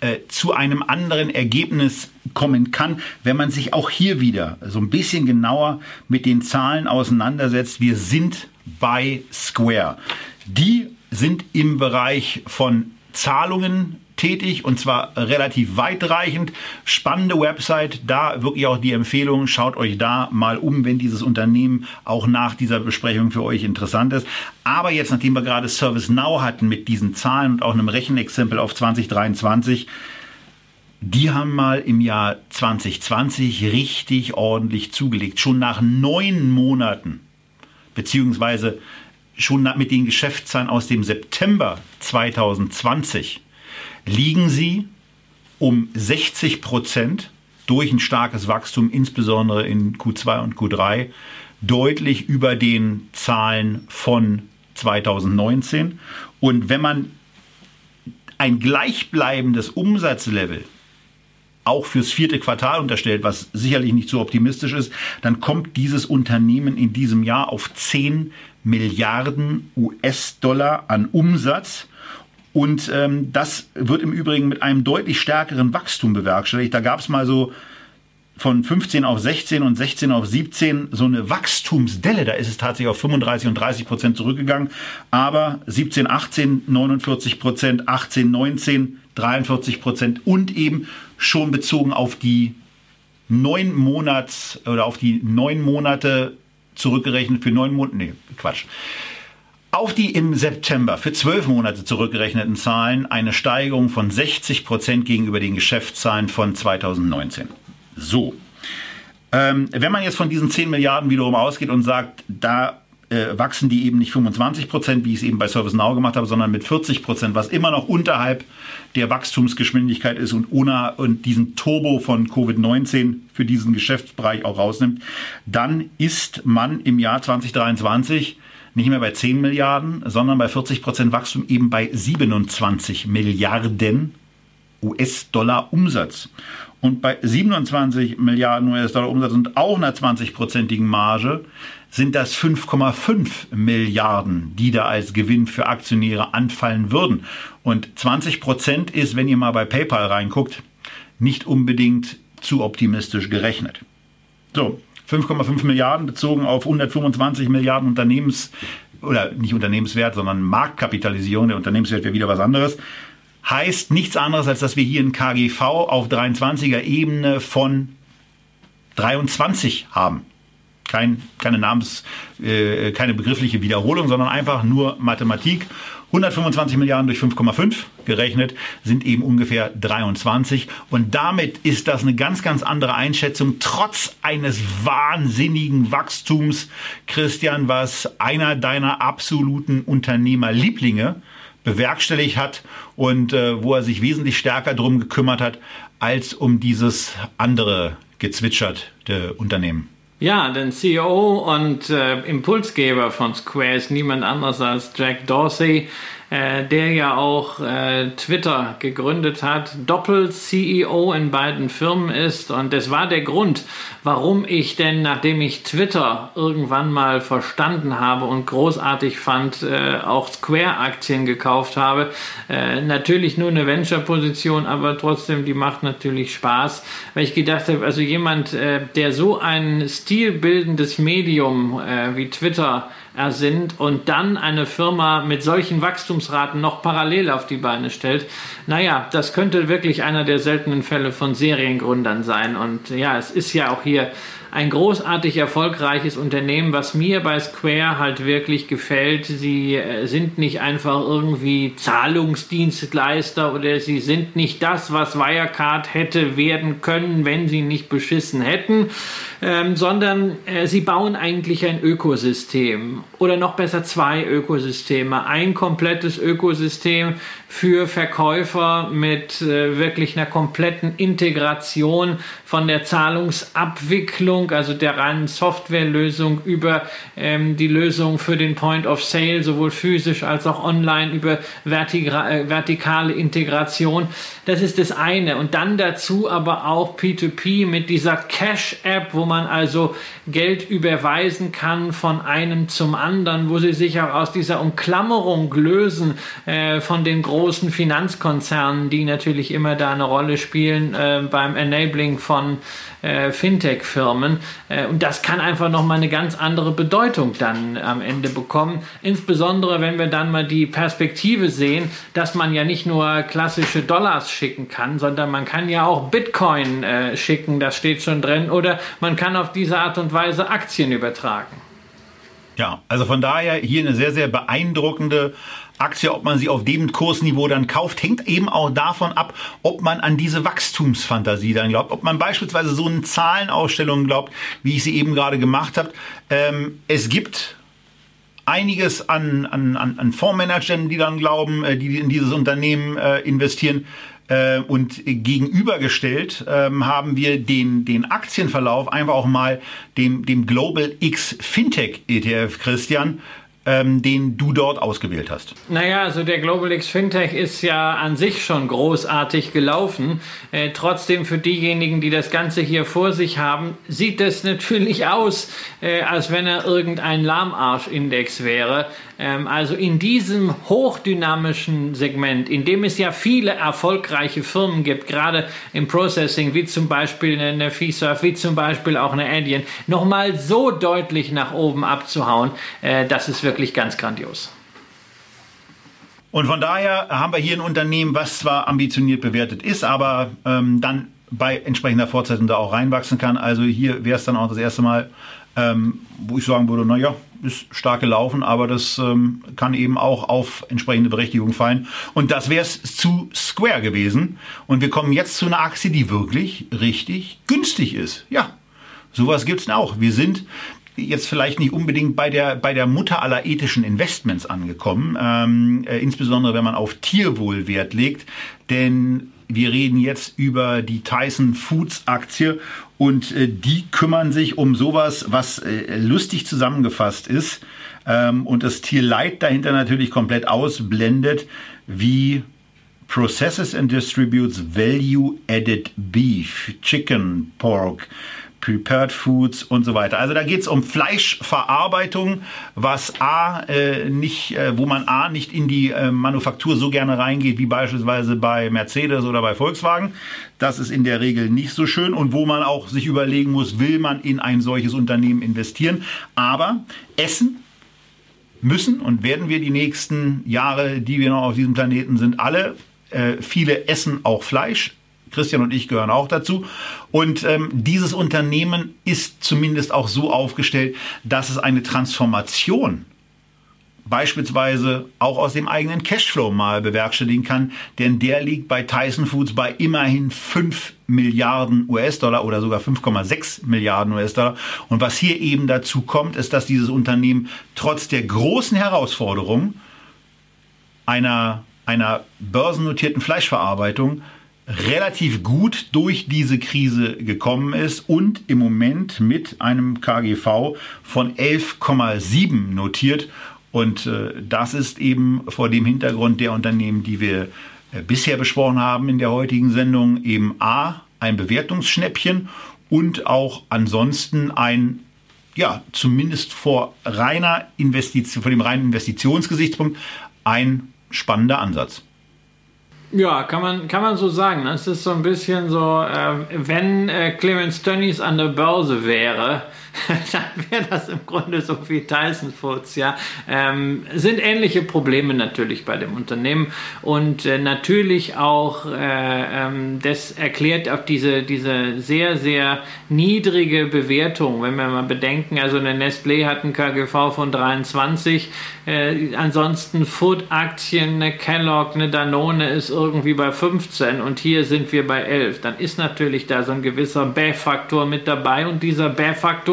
äh, zu einem anderen Ergebnis kommen kann, wenn man sich auch hier wieder so ein bisschen genauer mit den Zahlen auseinandersetzt. Wir sind bei Square. Die sind im Bereich von Zahlungen tätig und zwar relativ weitreichend. Spannende Website, da wirklich auch die Empfehlung, schaut euch da mal um, wenn dieses Unternehmen auch nach dieser Besprechung für euch interessant ist. Aber jetzt, nachdem wir gerade ServiceNow hatten mit diesen Zahlen und auch einem Rechenexempel auf 2023, die haben mal im Jahr 2020 richtig ordentlich zugelegt. Schon nach neun Monaten, beziehungsweise schon mit den Geschäftszahlen aus dem September 2020 liegen sie um 60 Prozent durch ein starkes Wachstum, insbesondere in Q2 und Q3, deutlich über den Zahlen von 2019. Und wenn man ein gleichbleibendes Umsatzlevel auch fürs vierte Quartal unterstellt, was sicherlich nicht so optimistisch ist, dann kommt dieses Unternehmen in diesem Jahr auf 10 Milliarden US-Dollar an Umsatz und ähm, das wird im Übrigen mit einem deutlich stärkeren Wachstum bewerkstelligt. Da gab es mal so von 15 auf 16 und 16 auf 17 so eine Wachstumsdelle. Da ist es tatsächlich auf 35 und 30 Prozent zurückgegangen. Aber 17, 18 49 Prozent, 18, 19 43 Prozent und eben schon bezogen auf die neun Monats oder auf die neun Monate zurückgerechnet für neun Monate. Nee, Quatsch auf die im September für zwölf Monate zurückgerechneten Zahlen eine Steigerung von 60 Prozent gegenüber den Geschäftszahlen von 2019. So. Ähm, wenn man jetzt von diesen 10 Milliarden wiederum ausgeht und sagt, da äh, wachsen die eben nicht 25 Prozent, wie ich es eben bei ServiceNow gemacht habe, sondern mit 40 Prozent, was immer noch unterhalb der Wachstumsgeschwindigkeit ist und ohne und diesen Turbo von Covid-19 für diesen Geschäftsbereich auch rausnimmt, dann ist man im Jahr 2023 nicht mehr bei 10 Milliarden, sondern bei 40 Prozent Wachstum eben bei 27 Milliarden US-Dollar Umsatz. Und bei 27 Milliarden US-Dollar Umsatz und auch einer 20-prozentigen Marge sind das 5,5 Milliarden, die da als Gewinn für Aktionäre anfallen würden. Und 20 Prozent ist, wenn ihr mal bei PayPal reinguckt, nicht unbedingt zu optimistisch gerechnet. So, 5,5 Milliarden bezogen auf 125 Milliarden Unternehmens, oder nicht Unternehmenswert, sondern Marktkapitalisierung. Der Unternehmenswert wäre wieder was anderes heißt nichts anderes, als dass wir hier ein KGV auf 23er Ebene von 23 haben. Kein, keine Namens, äh, keine begriffliche Wiederholung, sondern einfach nur Mathematik. 125 Milliarden durch 5,5 gerechnet sind eben ungefähr 23. Und damit ist das eine ganz, ganz andere Einschätzung, trotz eines wahnsinnigen Wachstums, Christian, was einer deiner absoluten Unternehmerlieblinge bewerkstelligt hat und äh, wo er sich wesentlich stärker drum gekümmert hat als um dieses andere gezwitscherte Unternehmen. Ja, denn CEO und äh, Impulsgeber von Square ist niemand anderes als Jack Dorsey, äh, der ja auch äh, Twitter gegründet hat, Doppel-CEO in beiden Firmen ist. Und das war der Grund, warum ich denn, nachdem ich Twitter irgendwann mal verstanden habe und großartig fand, äh, auch Square-Aktien gekauft habe. Äh, natürlich nur eine Venture-Position, aber trotzdem, die macht natürlich Spaß, weil ich gedacht habe, also jemand, äh, der so ein stilbildendes Medium wie Twitter ersinnt und dann eine Firma mit solchen Wachstumsraten noch parallel auf die Beine stellt, naja, das könnte wirklich einer der seltenen Fälle von Seriengründern sein. Und ja, es ist ja auch hier ein großartig erfolgreiches Unternehmen, was mir bei Square halt wirklich gefällt. Sie äh, sind nicht einfach irgendwie Zahlungsdienstleister oder sie sind nicht das, was Wirecard hätte werden können, wenn sie nicht beschissen hätten, ähm, sondern äh, sie bauen eigentlich ein Ökosystem oder noch besser zwei Ökosysteme. Ein komplettes Ökosystem für Verkäufer mit äh, wirklich einer kompletten Integration von der Zahlungsabwicklung, also der reinen Softwarelösung über ähm, die Lösung für den Point of Sale, sowohl physisch als auch online über vertika äh, vertikale Integration. Das ist das eine. Und dann dazu aber auch P2P mit dieser Cash-App, wo man also Geld überweisen kann von einem zum anderen, wo sie sich auch aus dieser Umklammerung lösen äh, von den großen großen Finanzkonzernen, die natürlich immer da eine Rolle spielen äh, beim Enabling von äh, Fintech-Firmen. Äh, und das kann einfach nochmal eine ganz andere Bedeutung dann am Ende bekommen. Insbesondere, wenn wir dann mal die Perspektive sehen, dass man ja nicht nur klassische Dollars schicken kann, sondern man kann ja auch Bitcoin äh, schicken, das steht schon drin, oder man kann auf diese Art und Weise Aktien übertragen. Ja, also von daher hier eine sehr, sehr beeindruckende Aktie, ob man sie auf dem Kursniveau dann kauft, hängt eben auch davon ab, ob man an diese Wachstumsfantasie dann glaubt, ob man beispielsweise so eine Zahlenausstellung glaubt, wie ich sie eben gerade gemacht habe. Ähm, es gibt einiges an, an, an Fondsmanagern, die dann glauben, äh, die in dieses Unternehmen äh, investieren. Äh, und gegenübergestellt ähm, haben wir den, den Aktienverlauf einfach auch mal dem, dem Global X Fintech ETF, Christian, ähm, den du dort ausgewählt hast? Naja, also der Global X Fintech ist ja an sich schon großartig gelaufen. Äh, trotzdem für diejenigen, die das Ganze hier vor sich haben, sieht es natürlich aus, äh, als wenn er irgendein Lahmarsch-Index wäre. Ähm, also in diesem hochdynamischen Segment, in dem es ja viele erfolgreiche Firmen gibt, gerade im Processing, wie zum Beispiel eine FISURF, wie zum Beispiel auch eine Adyen, nochmal so deutlich nach oben abzuhauen, äh, das ist wirklich ganz grandios. Und von daher haben wir hier ein Unternehmen, was zwar ambitioniert bewertet ist, aber ähm, dann bei entsprechender Fortsetzung da auch reinwachsen kann. Also hier wäre es dann auch das erste Mal, ähm, wo ich sagen würde, naja, ist stark gelaufen, aber das ähm, kann eben auch auf entsprechende Berechtigung fallen. Und das wäre es zu Square gewesen. Und wir kommen jetzt zu einer Aktie, die wirklich richtig günstig ist. Ja, sowas gibt's auch. Wir sind jetzt vielleicht nicht unbedingt bei der, bei der Mutter aller ethischen Investments angekommen, ähm, äh, insbesondere wenn man auf Tierwohl Wert legt. Denn wir reden jetzt über die Tyson Foods Aktie und äh, die kümmern sich um sowas, was äh, lustig zusammengefasst ist ähm, und das Tierleid dahinter natürlich komplett ausblendet, wie processes and distributes value added beef, chicken, pork, Prepared Foods und so weiter. Also da geht es um Fleischverarbeitung, was A äh, nicht, äh, wo man A nicht in die äh, Manufaktur so gerne reingeht wie beispielsweise bei Mercedes oder bei Volkswagen. Das ist in der Regel nicht so schön und wo man auch sich überlegen muss, will man in ein solches Unternehmen investieren. Aber Essen müssen und werden wir die nächsten Jahre, die wir noch auf diesem Planeten sind, alle. Äh, viele essen auch Fleisch, Christian und ich gehören auch dazu. Und ähm, dieses Unternehmen ist zumindest auch so aufgestellt, dass es eine Transformation beispielsweise auch aus dem eigenen Cashflow mal bewerkstelligen kann, denn der liegt bei Tyson Foods bei immerhin 5 Milliarden US-Dollar oder sogar 5,6 Milliarden US-Dollar. Und was hier eben dazu kommt, ist, dass dieses Unternehmen trotz der großen Herausforderung einer, einer börsennotierten Fleischverarbeitung relativ gut durch diese Krise gekommen ist und im Moment mit einem KGV von 11,7 notiert. Und äh, das ist eben vor dem Hintergrund der Unternehmen, die wir äh, bisher besprochen haben in der heutigen Sendung, eben A, ein Bewertungsschnäppchen und auch ansonsten ein ja, zumindest vor reiner Investition, vor dem reinen Investitionsgesichtspunkt ein spannender Ansatz. Ja, kann man, kann man so sagen. Es ist so ein bisschen so, äh, wenn äh, Clemens Tönnies an der Börse wäre, dann wäre das im Grunde so wie Tyson Foods, ja. Ähm, sind ähnliche Probleme natürlich bei dem Unternehmen und äh, natürlich auch, äh, ähm, das erklärt auch diese, diese sehr, sehr niedrige Bewertung, wenn wir mal bedenken, also eine Nestlé hat ein KGV von 23, äh, ansonsten Food-Aktien, eine Kellogg, eine Danone ist irgendwie bei 15 und hier sind wir bei 11. Dann ist natürlich da so ein gewisser Bär-Faktor mit dabei und dieser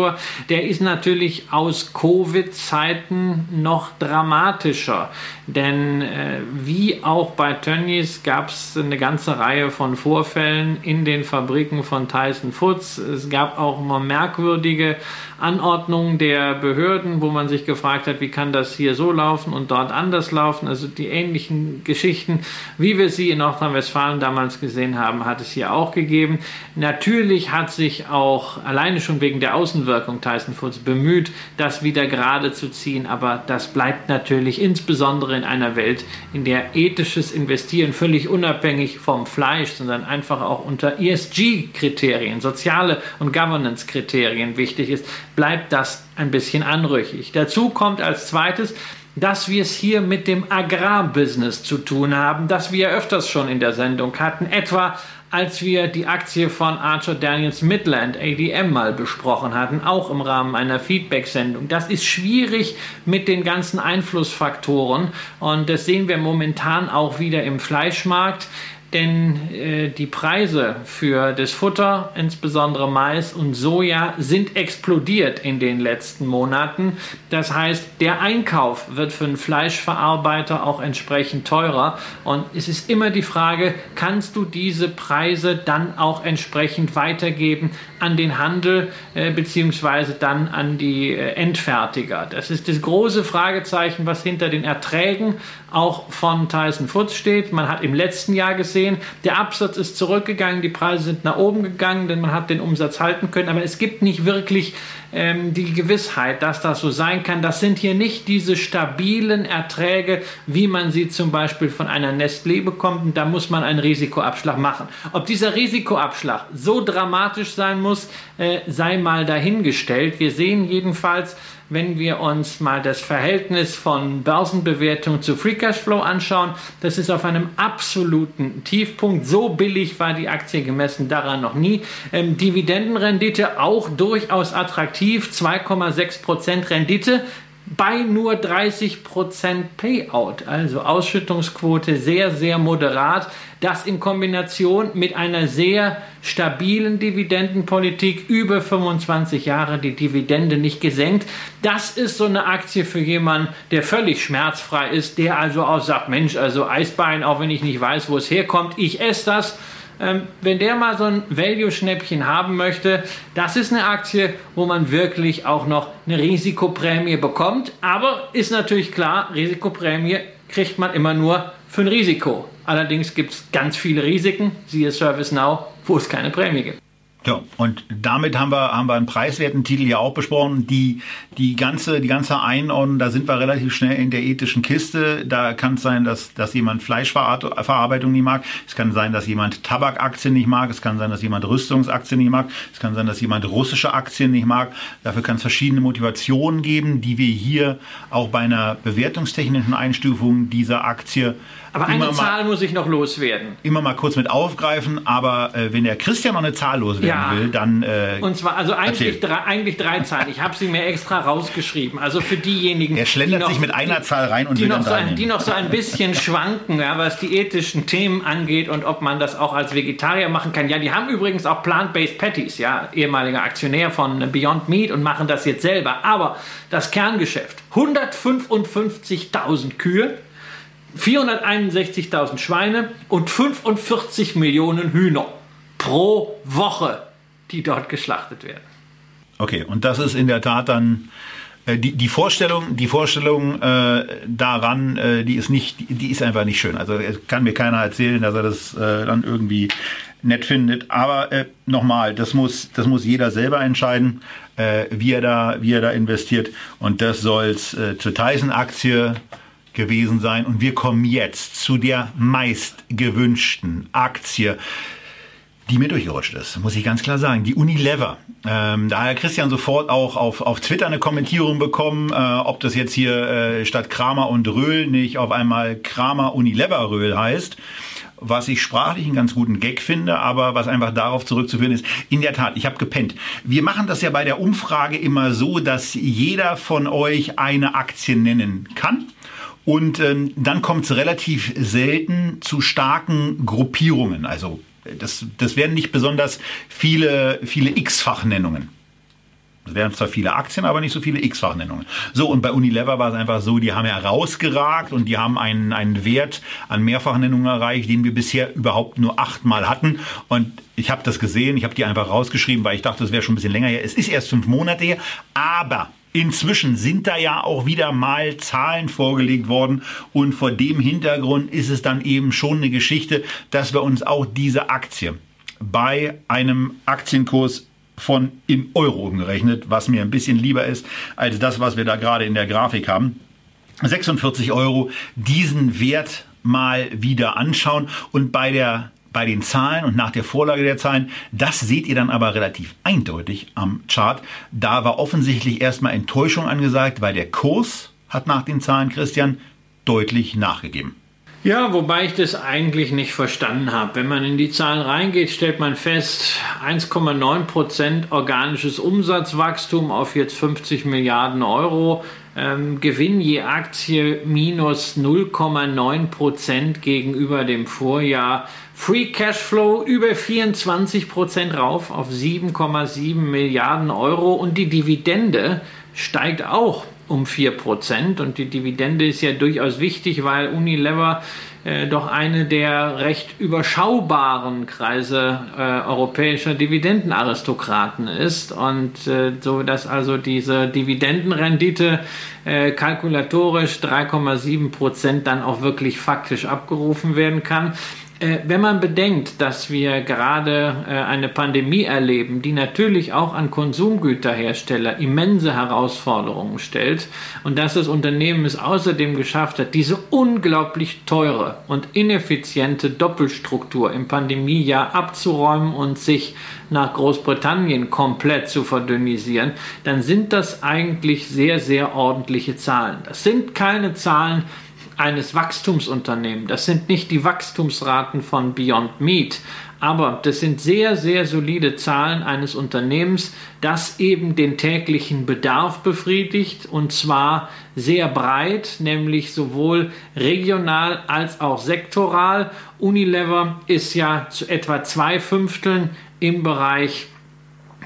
Bär-Faktor, der ist natürlich aus Covid-Zeiten noch dramatischer. Denn äh, wie auch bei Tönnies gab es eine ganze Reihe von Vorfällen in den Fabriken von Tyson Foods. Es gab auch immer merkwürdige Anordnungen der Behörden, wo man sich gefragt hat, wie kann das hier so laufen und dort anders laufen. Also die ähnlichen Geschichten, wie wir sie in Nordrhein-Westfalen damals gesehen haben, hat es hier auch gegeben. Natürlich hat sich auch alleine schon wegen der Außenwirkung Tyson Foods bemüht, das wieder gerade zu ziehen, aber das bleibt natürlich insbesondere in einer Welt, in der ethisches Investieren völlig unabhängig vom Fleisch, sondern einfach auch unter ESG-Kriterien, soziale und Governance-Kriterien wichtig ist, bleibt das ein bisschen anrüchig. Dazu kommt als zweites, dass wir es hier mit dem Agrarbusiness zu tun haben, das wir öfters schon in der Sendung hatten, etwa als wir die Aktie von Archer Daniels Midland ADM mal besprochen hatten, auch im Rahmen einer Feedback-Sendung. Das ist schwierig mit den ganzen Einflussfaktoren und das sehen wir momentan auch wieder im Fleischmarkt denn äh, die Preise für das Futter, insbesondere Mais und Soja, sind explodiert in den letzten Monaten. Das heißt, der Einkauf wird für einen Fleischverarbeiter auch entsprechend teurer. Und es ist immer die Frage, kannst du diese Preise dann auch entsprechend weitergeben an den Handel äh, beziehungsweise dann an die äh, Endfertiger? Das ist das große Fragezeichen, was hinter den Erträgen auch von Tyson Foods steht. Man hat im letzten Jahr gesehen, der Absatz ist zurückgegangen, die Preise sind nach oben gegangen, denn man hat den Umsatz halten können, aber es gibt nicht wirklich ähm, die Gewissheit, dass das so sein kann. Das sind hier nicht diese stabilen Erträge, wie man sie zum Beispiel von einer Nestlé bekommt. Und da muss man einen Risikoabschlag machen. Ob dieser Risikoabschlag so dramatisch sein muss, äh, sei mal dahingestellt. Wir sehen jedenfalls, wenn wir uns mal das Verhältnis von Börsenbewertung zu Free Cashflow anschauen, das ist auf einem absoluten Tiefpunkt. So billig war die Aktie gemessen daran noch nie. Ähm, Dividendenrendite auch durchaus attraktiv, 2,6% Rendite bei nur 30% Payout, also Ausschüttungsquote sehr, sehr moderat. Das in Kombination mit einer sehr stabilen Dividendenpolitik über 25 Jahre, die Dividende nicht gesenkt. Das ist so eine Aktie für jemanden, der völlig schmerzfrei ist, der also auch sagt, Mensch, also Eisbein, auch wenn ich nicht weiß, wo es herkommt, ich esse das ähm, wenn der mal so ein Value-Schnäppchen haben möchte, das ist eine Aktie, wo man wirklich auch noch eine Risikoprämie bekommt. Aber ist natürlich klar, Risikoprämie kriegt man immer nur für ein Risiko. Allerdings gibt es ganz viele Risiken, siehe ServiceNow, wo es keine Prämie gibt. Ja, und damit haben wir, haben wir einen preiswerten Titel ja auch besprochen. Die, die ganze, die ganze Einordnung, da sind wir relativ schnell in der ethischen Kiste. Da kann es sein, dass, dass jemand Fleischverarbeitung nicht mag. Es kann sein, dass jemand Tabakaktien nicht mag. Es kann sein, dass jemand Rüstungsaktien nicht mag. Es kann sein, dass jemand russische Aktien nicht mag. Dafür kann es verschiedene Motivationen geben, die wir hier auch bei einer bewertungstechnischen Einstufung dieser Aktie aber eine Zahl muss ich noch loswerden. Immer mal kurz mit aufgreifen, aber äh, wenn der Christian noch eine Zahl loswerden ja. will, dann. Äh, und zwar, also eigentlich drei, eigentlich drei Zahlen. Ich habe sie mir extra rausgeschrieben. Also für diejenigen. Er schlendert noch, sich mit einer Zahl rein und die will noch, so ein, die noch so ein bisschen schwanken, ja, was die ethischen Themen angeht und ob man das auch als Vegetarier machen kann. Ja, die haben übrigens auch Plant-Based Patties, ja, ehemaliger Aktionär von Beyond Meat und machen das jetzt selber. Aber das Kerngeschäft: 155.000 Kühe. 461.000 Schweine und 45 Millionen Hühner pro Woche, die dort geschlachtet werden. Okay, und das ist in der Tat dann äh, die, die Vorstellung, die Vorstellung äh, daran, äh, die ist nicht, die ist einfach nicht schön. Also kann mir keiner erzählen, dass er das äh, dann irgendwie nett findet. Aber äh, nochmal, das muss, das muss jeder selber entscheiden, äh, wie er da, wie er da investiert. Und das soll's äh, zur Tyson-Aktie gewesen sein. Und wir kommen jetzt zu der meist gewünschten Aktie die mir durchgerutscht ist, muss ich ganz klar sagen. Die Unilever. Ähm, da hat Christian sofort auch auf, auf Twitter eine Kommentierung bekommen, äh, ob das jetzt hier äh, statt Kramer und Röhl nicht auf einmal Kramer Unilever Röhl heißt. Was ich sprachlich einen ganz guten Gag finde, aber was einfach darauf zurückzuführen ist, in der Tat, ich habe gepennt. Wir machen das ja bei der Umfrage immer so, dass jeder von euch eine Aktie nennen kann. Und ähm, dann kommt es relativ selten zu starken Gruppierungen. Also das, das werden nicht besonders viele, viele X-Fachnennungen. Es wären zwar viele Aktien, aber nicht so viele X-Fachnennungen. So, und bei Unilever war es einfach so, die haben herausgeragt und die haben einen, einen Wert an Mehrfachnennungen erreicht, den wir bisher überhaupt nur achtmal hatten. Und ich habe das gesehen, ich habe die einfach rausgeschrieben, weil ich dachte, das wäre schon ein bisschen länger her. Es ist erst fünf Monate her, aber Inzwischen sind da ja auch wieder mal Zahlen vorgelegt worden und vor dem Hintergrund ist es dann eben schon eine Geschichte, dass wir uns auch diese Aktie bei einem Aktienkurs von in Euro umgerechnet, was mir ein bisschen lieber ist als das, was wir da gerade in der Grafik haben. 46 Euro, diesen Wert mal wieder anschauen und bei der bei den Zahlen und nach der Vorlage der Zahlen. Das seht ihr dann aber relativ eindeutig am Chart. Da war offensichtlich erstmal Enttäuschung angesagt, weil der Kurs hat nach den Zahlen, Christian, deutlich nachgegeben. Ja, wobei ich das eigentlich nicht verstanden habe. Wenn man in die Zahlen reingeht, stellt man fest, 1,9% organisches Umsatzwachstum auf jetzt 50 Milliarden Euro. Ähm, Gewinn je Aktie minus 0,9% gegenüber dem Vorjahr. Free Cashflow über 24% rauf auf 7,7 Milliarden Euro und die Dividende steigt auch um 4%. Und die Dividende ist ja durchaus wichtig, weil Unilever äh, doch eine der recht überschaubaren Kreise äh, europäischer Dividendenaristokraten ist. Und äh, so dass also diese Dividendenrendite äh, kalkulatorisch 3,7% dann auch wirklich faktisch abgerufen werden kann. Äh, wenn man bedenkt, dass wir gerade äh, eine Pandemie erleben, die natürlich auch an Konsumgüterhersteller immense Herausforderungen stellt und dass das Unternehmen es außerdem geschafft hat, diese unglaublich teure und ineffiziente Doppelstruktur im Pandemiejahr abzuräumen und sich nach Großbritannien komplett zu verdünnisieren, dann sind das eigentlich sehr, sehr ordentliche Zahlen. Das sind keine Zahlen, eines Wachstumsunternehmens. Das sind nicht die Wachstumsraten von Beyond Meat, aber das sind sehr, sehr solide Zahlen eines Unternehmens, das eben den täglichen Bedarf befriedigt und zwar sehr breit, nämlich sowohl regional als auch sektoral. Unilever ist ja zu etwa zwei Fünfteln im Bereich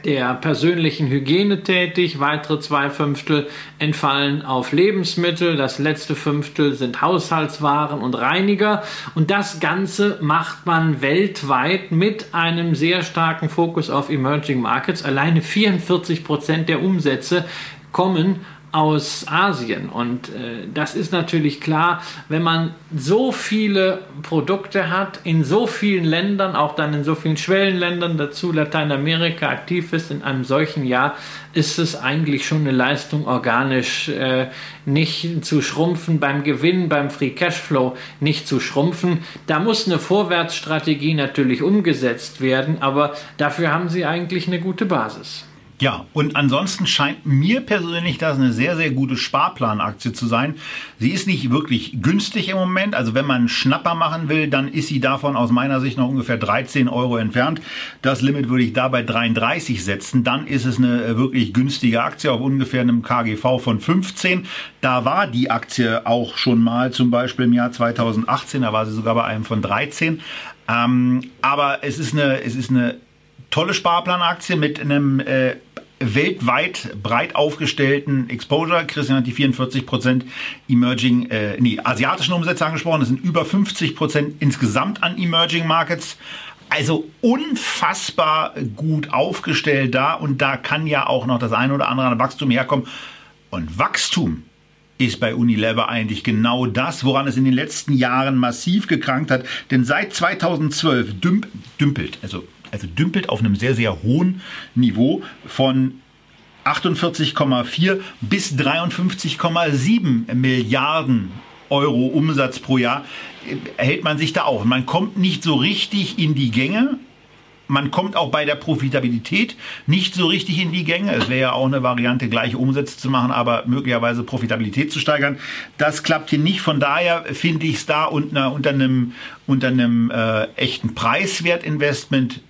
der persönlichen Hygiene tätig, weitere zwei Fünftel entfallen auf Lebensmittel, das letzte Fünftel sind Haushaltswaren und Reiniger. Und das Ganze macht man weltweit mit einem sehr starken Fokus auf Emerging Markets. Alleine 44 Prozent der Umsätze kommen aus Asien. Und äh, das ist natürlich klar, wenn man so viele Produkte hat, in so vielen Ländern, auch dann in so vielen Schwellenländern, dazu Lateinamerika aktiv ist, in einem solchen Jahr, ist es eigentlich schon eine Leistung, organisch äh, nicht zu schrumpfen, beim Gewinn, beim Free Cashflow nicht zu schrumpfen. Da muss eine Vorwärtsstrategie natürlich umgesetzt werden, aber dafür haben sie eigentlich eine gute Basis. Ja, und ansonsten scheint mir persönlich das eine sehr, sehr gute Sparplanaktie zu sein. Sie ist nicht wirklich günstig im Moment. Also wenn man einen Schnapper machen will, dann ist sie davon aus meiner Sicht noch ungefähr 13 Euro entfernt. Das Limit würde ich dabei 33 setzen. Dann ist es eine äh, wirklich günstige Aktie auf ungefähr einem KGV von 15. Da war die Aktie auch schon mal zum Beispiel im Jahr 2018. Da war sie sogar bei einem von 13. Ähm, aber es ist eine, es ist eine tolle Sparplanaktie mit einem äh, weltweit breit aufgestellten Exposure. Christian hat die 44 Emerging, äh, nee, asiatischen Umsätze angesprochen. Das sind über 50% insgesamt an Emerging Markets. Also unfassbar gut aufgestellt da und da kann ja auch noch das eine oder andere an Wachstum herkommen. Und Wachstum ist bei Unilever eigentlich genau das, woran es in den letzten Jahren massiv gekrankt hat. Denn seit 2012 dümp, dümpelt, also also dümpelt auf einem sehr, sehr hohen Niveau von 48,4 bis 53,7 Milliarden Euro Umsatz pro Jahr hält man sich da auch. Man kommt nicht so richtig in die Gänge. Man kommt auch bei der Profitabilität nicht so richtig in die Gänge. Es wäre ja auch eine Variante, gleiche Umsätze zu machen, aber möglicherweise Profitabilität zu steigern. Das klappt hier nicht. Von daher finde ich es da unter, unter einem, unter einem äh, echten Preiswertinvestment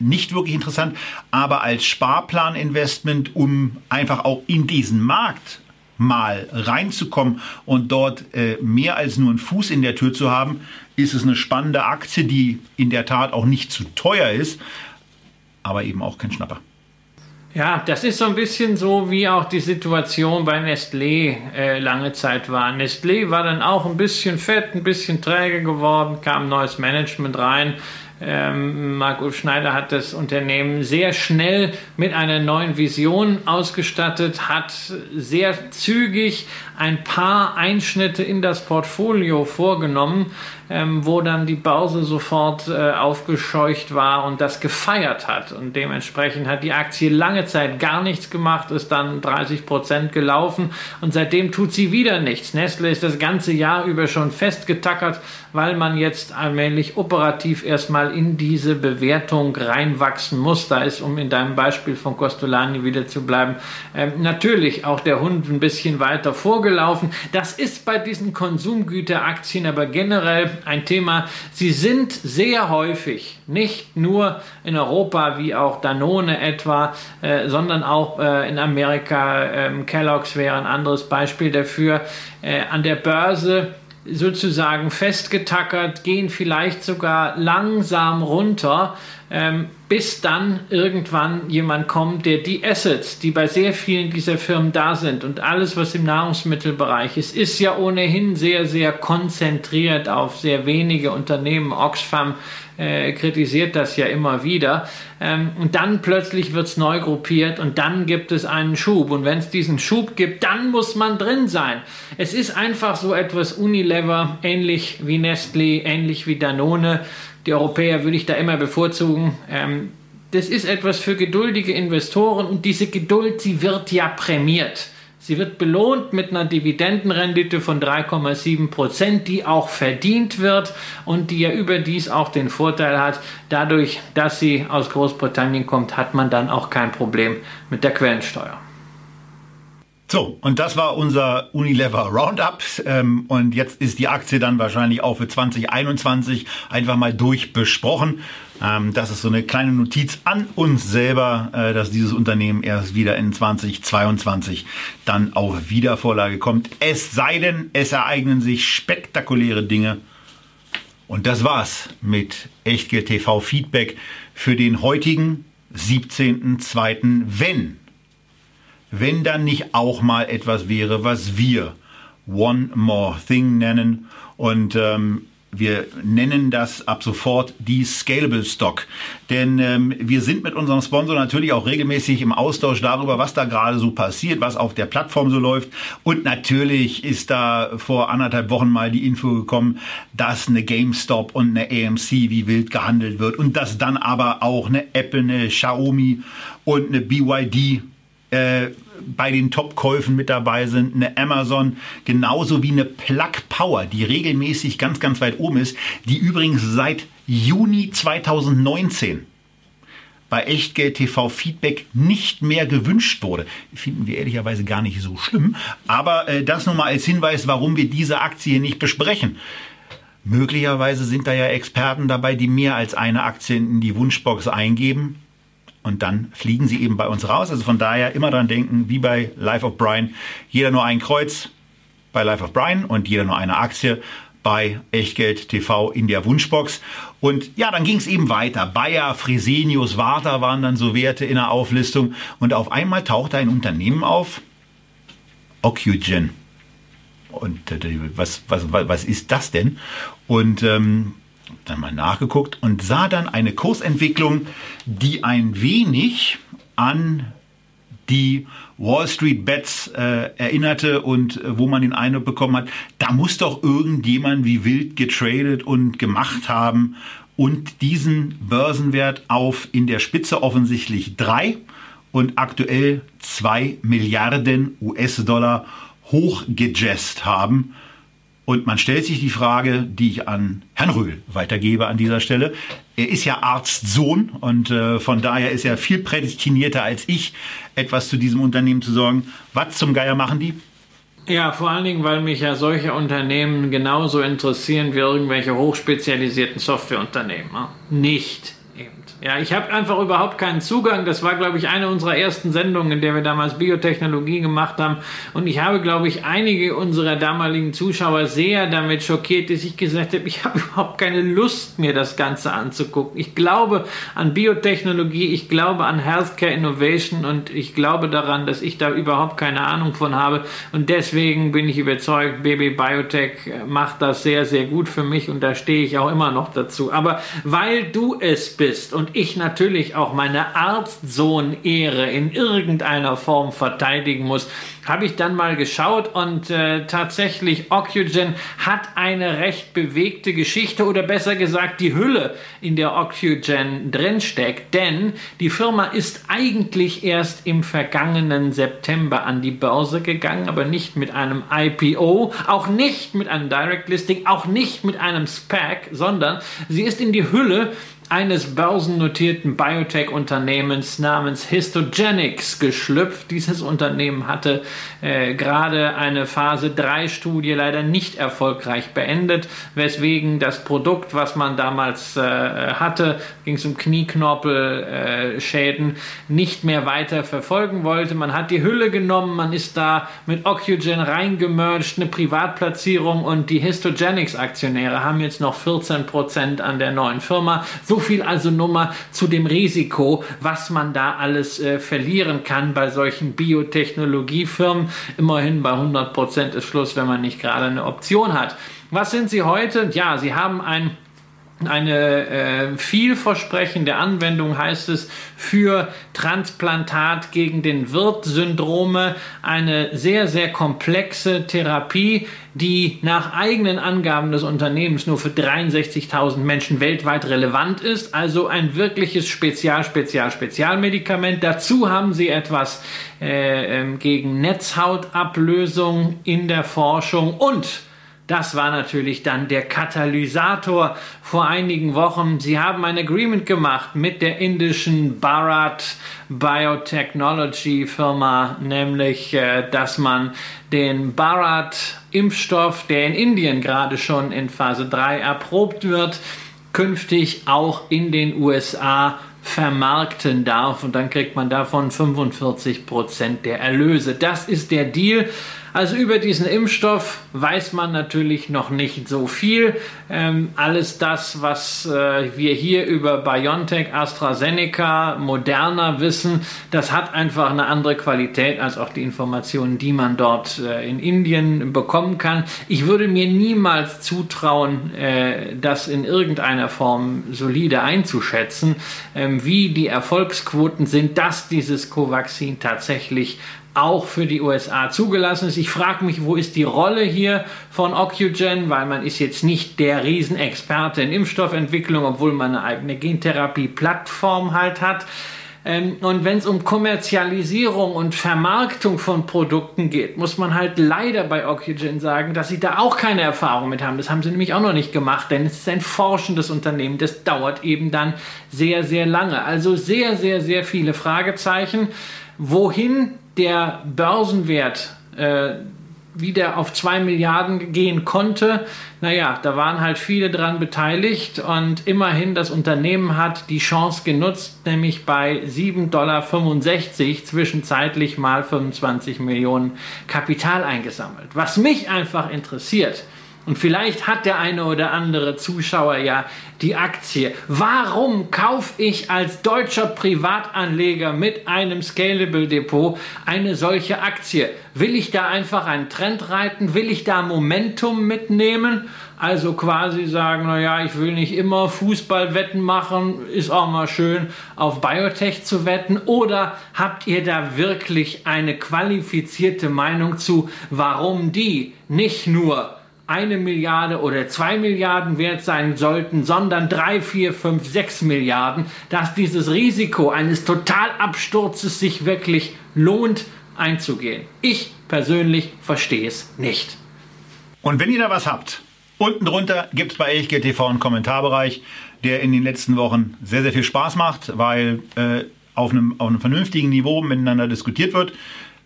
nicht wirklich interessant, aber als Sparplaninvestment, um einfach auch in diesen Markt mal reinzukommen und dort äh, mehr als nur einen Fuß in der Tür zu haben, ist es eine spannende Aktie, die in der Tat auch nicht zu teuer ist, aber eben auch kein Schnapper. Ja, das ist so ein bisschen so, wie auch die Situation bei Nestlé äh, lange Zeit war. Nestlé war dann auch ein bisschen fett, ein bisschen träge geworden, kam neues Management rein. Ähm, Marc-Ulf Schneider hat das Unternehmen sehr schnell mit einer neuen Vision ausgestattet, hat sehr zügig ein paar Einschnitte in das Portfolio vorgenommen, ähm, wo dann die Börse sofort äh, aufgescheucht war und das gefeiert hat. Und dementsprechend hat die Aktie lange Zeit gar nichts gemacht, ist dann 30 Prozent gelaufen und seitdem tut sie wieder nichts. Nestle ist das ganze Jahr über schon festgetackert, weil man jetzt allmählich operativ erstmal in diese Bewertung reinwachsen muss. Da ist, um in deinem Beispiel von Costolani wieder zu bleiben, ähm, natürlich auch der Hund ein bisschen weiter vorgelaufen. Das ist bei diesen Konsumgüteraktien aber generell ein Thema. Sie sind sehr häufig, nicht nur in Europa wie auch Danone etwa, äh, sondern auch äh, in Amerika. Ähm, Kellogg's wäre ein anderes Beispiel dafür. Äh, an der Börse sozusagen festgetackert, gehen vielleicht sogar langsam runter, ähm, bis dann irgendwann jemand kommt, der die Assets, die bei sehr vielen dieser Firmen da sind und alles, was im Nahrungsmittelbereich ist, ist ja ohnehin sehr, sehr konzentriert auf sehr wenige Unternehmen. Oxfam äh, kritisiert das ja immer wieder. Ähm, und dann plötzlich wird es neu gruppiert und dann gibt es einen Schub. Und wenn es diesen Schub gibt, dann muss man drin sein. Es ist einfach so etwas Unilever, ähnlich wie Nestle, ähnlich wie Danone. Die Europäer würde ich da immer bevorzugen. Ähm, das ist etwas für geduldige Investoren und diese Geduld, sie wird ja prämiert. Sie wird belohnt mit einer Dividendenrendite von 3,7 Prozent, die auch verdient wird und die ja überdies auch den Vorteil hat, dadurch, dass sie aus Großbritannien kommt, hat man dann auch kein Problem mit der Quellensteuer. So, und das war unser Unilever Roundup. Ähm, und jetzt ist die Aktie dann wahrscheinlich auch für 2021 einfach mal durchbesprochen. Ähm, das ist so eine kleine Notiz an uns selber, äh, dass dieses Unternehmen erst wieder in 2022 dann auf Wiedervorlage kommt. Es sei denn, es ereignen sich spektakuläre Dinge. Und das war's mit Echtgeld TV Feedback für den heutigen 17.02. Wenn wenn dann nicht auch mal etwas wäre, was wir One More Thing nennen. Und ähm, wir nennen das ab sofort die Scalable Stock. Denn ähm, wir sind mit unserem Sponsor natürlich auch regelmäßig im Austausch darüber, was da gerade so passiert, was auf der Plattform so läuft. Und natürlich ist da vor anderthalb Wochen mal die Info gekommen, dass eine GameStop und eine AMC wie wild gehandelt wird und dass dann aber auch eine Apple, eine Xiaomi und eine BYD äh, bei den Top-Käufen mit dabei sind, eine Amazon, genauso wie eine Plug Power, die regelmäßig ganz, ganz weit oben ist, die übrigens seit Juni 2019 bei Echtgeld TV Feedback nicht mehr gewünscht wurde. Finden wir ehrlicherweise gar nicht so schlimm. Aber äh, das nur mal als Hinweis, warum wir diese Aktie nicht besprechen. Möglicherweise sind da ja Experten dabei, die mehr als eine Aktie in die Wunschbox eingeben und dann fliegen sie eben bei uns raus. Also von daher immer dran denken, wie bei Life of Brian, jeder nur ein Kreuz bei Life of Brian und jeder nur eine Aktie bei Echtgeld TV in der Wunschbox. Und ja, dann ging es eben weiter. Bayer, Fresenius, Warta waren dann so Werte in der Auflistung. Und auf einmal tauchte ein Unternehmen auf, Ocugen. Und äh, was, was, was ist das denn? Und ähm, dann mal nachgeguckt und sah dann eine Kursentwicklung, die ein wenig an die Wall Street Bets äh, erinnerte und äh, wo man den Eindruck bekommen hat, da muss doch irgendjemand wie wild getradet und gemacht haben und diesen Börsenwert auf in der Spitze offensichtlich drei und aktuell zwei Milliarden US-Dollar hochgejazzt haben. Und man stellt sich die Frage, die ich an Herrn Röhl weitergebe an dieser Stelle. Er ist ja Arztsohn und äh, von daher ist er viel prädestinierter als ich, etwas zu diesem Unternehmen zu sorgen. Was zum Geier machen die? Ja, vor allen Dingen, weil mich ja solche Unternehmen genauso interessieren wie irgendwelche hochspezialisierten Softwareunternehmen. Nicht ja, ich habe einfach überhaupt keinen Zugang. Das war, glaube ich, eine unserer ersten Sendungen, in der wir damals Biotechnologie gemacht haben. Und ich habe, glaube ich, einige unserer damaligen Zuschauer sehr damit schockiert, dass ich gesagt habe, ich habe überhaupt keine Lust, mir das Ganze anzugucken. Ich glaube an Biotechnologie, ich glaube an Healthcare Innovation und ich glaube daran, dass ich da überhaupt keine Ahnung von habe. Und deswegen bin ich überzeugt, BB Biotech macht das sehr, sehr gut für mich und da stehe ich auch immer noch dazu. Aber weil du es bist und ich natürlich auch meine Arztsohn-Ehre in irgendeiner Form verteidigen muss, habe ich dann mal geschaut und äh, tatsächlich Ocugen hat eine recht bewegte Geschichte oder besser gesagt die Hülle, in der Ocugen drinsteckt. Denn die Firma ist eigentlich erst im vergangenen September an die Börse gegangen, aber nicht mit einem IPO, auch nicht mit einem Direct Listing, auch nicht mit einem SPAC, sondern sie ist in die Hülle eines börsennotierten Biotech-Unternehmens namens Histogenics geschlüpft. Dieses Unternehmen hatte äh, gerade eine Phase 3-Studie leider nicht erfolgreich beendet, weswegen das Produkt, was man damals äh, hatte, ging es um Knieknorpelschäden, äh, nicht mehr weiter verfolgen wollte. Man hat die Hülle genommen, man ist da mit Ocugen reingemerged, eine Privatplatzierung und die Histogenics-Aktionäre haben jetzt noch 14% an der neuen Firma. So viel also nur mal zu dem Risiko, was man da alles äh, verlieren kann bei solchen Biotechnologiefirmen. Immerhin bei 100 Prozent ist Schluss, wenn man nicht gerade eine Option hat. Was sind Sie heute? Ja, Sie haben ein eine äh, vielversprechende Anwendung heißt es für Transplantat gegen den Wirt-Syndrome. Eine sehr, sehr komplexe Therapie, die nach eigenen Angaben des Unternehmens nur für 63.000 Menschen weltweit relevant ist. Also ein wirkliches Spezial, Spezial, Spezialmedikament. Dazu haben sie etwas äh, ähm, gegen Netzhautablösung in der Forschung und Das war natürlich dann der Katalysator vor einigen Wochen. Sie haben ein Agreement gemacht mit der indischen Bharat Biotechnology Firma, nämlich, äh, dass man den Bharat-Impfstoff, der in Indien gerade schon in Phase 3 erprobt wird, künftig auch in den USA vermarkten darf und dann kriegt man davon 45 Prozent der Erlöse. Das ist der Deal. Also über diesen Impfstoff weiß man natürlich noch nicht so viel. Ähm, alles das, was äh, wir hier über BioNTech, AstraZeneca, Moderna wissen, das hat einfach eine andere Qualität als auch die Informationen, die man dort äh, in Indien bekommen kann. Ich würde mir niemals zutrauen, äh, das in irgendeiner Form solide einzuschätzen, ähm, wie die Erfolgsquoten sind, dass dieses Covaxin tatsächlich auch für die USA zugelassen ist. Ich frage mich, wo ist die Rolle hier von Ocugen, weil man ist jetzt nicht der Riesenexperte in Impfstoffentwicklung, obwohl man eine eigene Gentherapie-Plattform halt hat. Ähm, und wenn es um Kommerzialisierung und Vermarktung von Produkten geht, muss man halt leider bei Ocugen sagen, dass sie da auch keine Erfahrung mit haben. Das haben sie nämlich auch noch nicht gemacht, denn es ist ein forschendes Unternehmen. Das dauert eben dann sehr, sehr lange. Also sehr, sehr, sehr viele Fragezeichen. Wohin der Börsenwert äh, wieder auf 2 Milliarden gehen konnte, naja, da waren halt viele dran beteiligt und immerhin das Unternehmen hat die Chance genutzt, nämlich bei 7,65 Dollar zwischenzeitlich mal 25 Millionen Kapital eingesammelt. Was mich einfach interessiert, und vielleicht hat der eine oder andere Zuschauer ja die Aktie. Warum kaufe ich als deutscher Privatanleger mit einem Scalable Depot eine solche Aktie? Will ich da einfach einen Trend reiten? Will ich da Momentum mitnehmen? Also quasi sagen, naja, ich will nicht immer Fußballwetten machen, ist auch mal schön, auf Biotech zu wetten. Oder habt ihr da wirklich eine qualifizierte Meinung zu, warum die nicht nur eine Milliarde oder zwei Milliarden wert sein sollten, sondern drei, vier, fünf, sechs Milliarden, dass dieses Risiko eines Totalabsturzes sich wirklich lohnt einzugehen. Ich persönlich verstehe es nicht. Und wenn ihr da was habt, unten drunter gibt es bei Elchgeld TV einen Kommentarbereich, der in den letzten Wochen sehr, sehr viel Spaß macht, weil äh, auf, einem, auf einem vernünftigen Niveau miteinander diskutiert wird.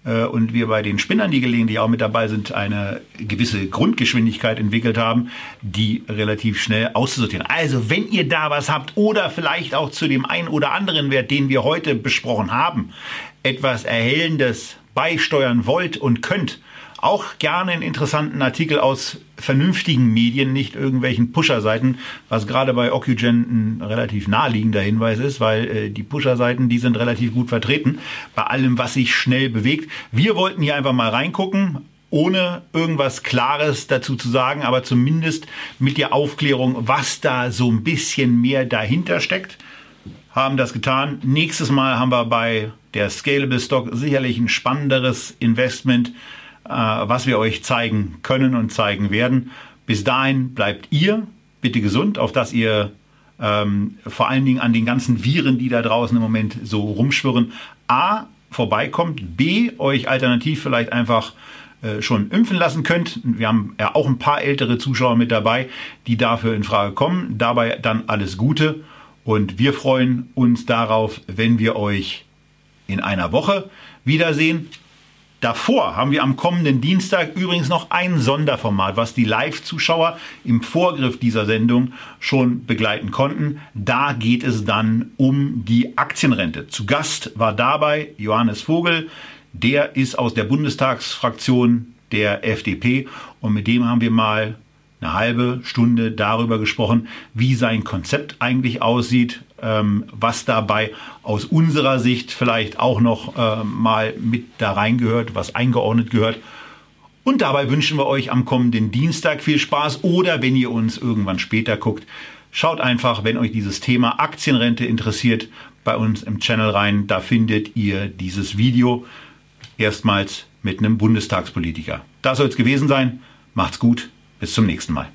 Äh, und wir bei den Spinnern, die gelegentlich auch mit dabei sind, eine gewisse Grundgeschwindigkeit entwickelt haben, die relativ schnell auszusortieren. Also wenn ihr da was habt oder vielleicht auch zu dem einen oder anderen Wert, den wir heute besprochen haben, etwas Erhellendes beisteuern wollt und könnt, auch gerne einen interessanten Artikel aus vernünftigen Medien, nicht irgendwelchen Pusher-Seiten, was gerade bei Ocugen ein relativ naheliegender Hinweis ist, weil äh, die Pusher-Seiten, die sind relativ gut vertreten bei allem, was sich schnell bewegt. Wir wollten hier einfach mal reingucken, ohne irgendwas Klares dazu zu sagen, aber zumindest mit der Aufklärung, was da so ein bisschen mehr dahinter steckt, haben das getan. Nächstes Mal haben wir bei der Scalable Stock sicherlich ein spannenderes Investment was wir euch zeigen können und zeigen werden. Bis dahin bleibt ihr bitte gesund, auf dass ihr ähm, vor allen Dingen an den ganzen Viren, die da draußen im Moment so rumschwirren, A, vorbeikommt, B, euch alternativ vielleicht einfach äh, schon impfen lassen könnt. Wir haben ja auch ein paar ältere Zuschauer mit dabei, die dafür in Frage kommen. Dabei dann alles Gute und wir freuen uns darauf, wenn wir euch in einer Woche wiedersehen. Davor haben wir am kommenden Dienstag übrigens noch ein Sonderformat, was die Live-Zuschauer im Vorgriff dieser Sendung schon begleiten konnten. Da geht es dann um die Aktienrente. Zu Gast war dabei Johannes Vogel. Der ist aus der Bundestagsfraktion der FDP und mit dem haben wir mal eine halbe Stunde darüber gesprochen, wie sein Konzept eigentlich aussieht, ähm, was dabei aus unserer Sicht vielleicht auch noch äh, mal mit da reingehört, was eingeordnet gehört. Und dabei wünschen wir euch am kommenden Dienstag viel Spaß oder wenn ihr uns irgendwann später guckt, schaut einfach, wenn euch dieses Thema Aktienrente interessiert, bei uns im Channel rein. Da findet ihr dieses Video erstmals mit einem Bundestagspolitiker. Das soll es gewesen sein. Macht's gut. Bis zum nächsten Mal.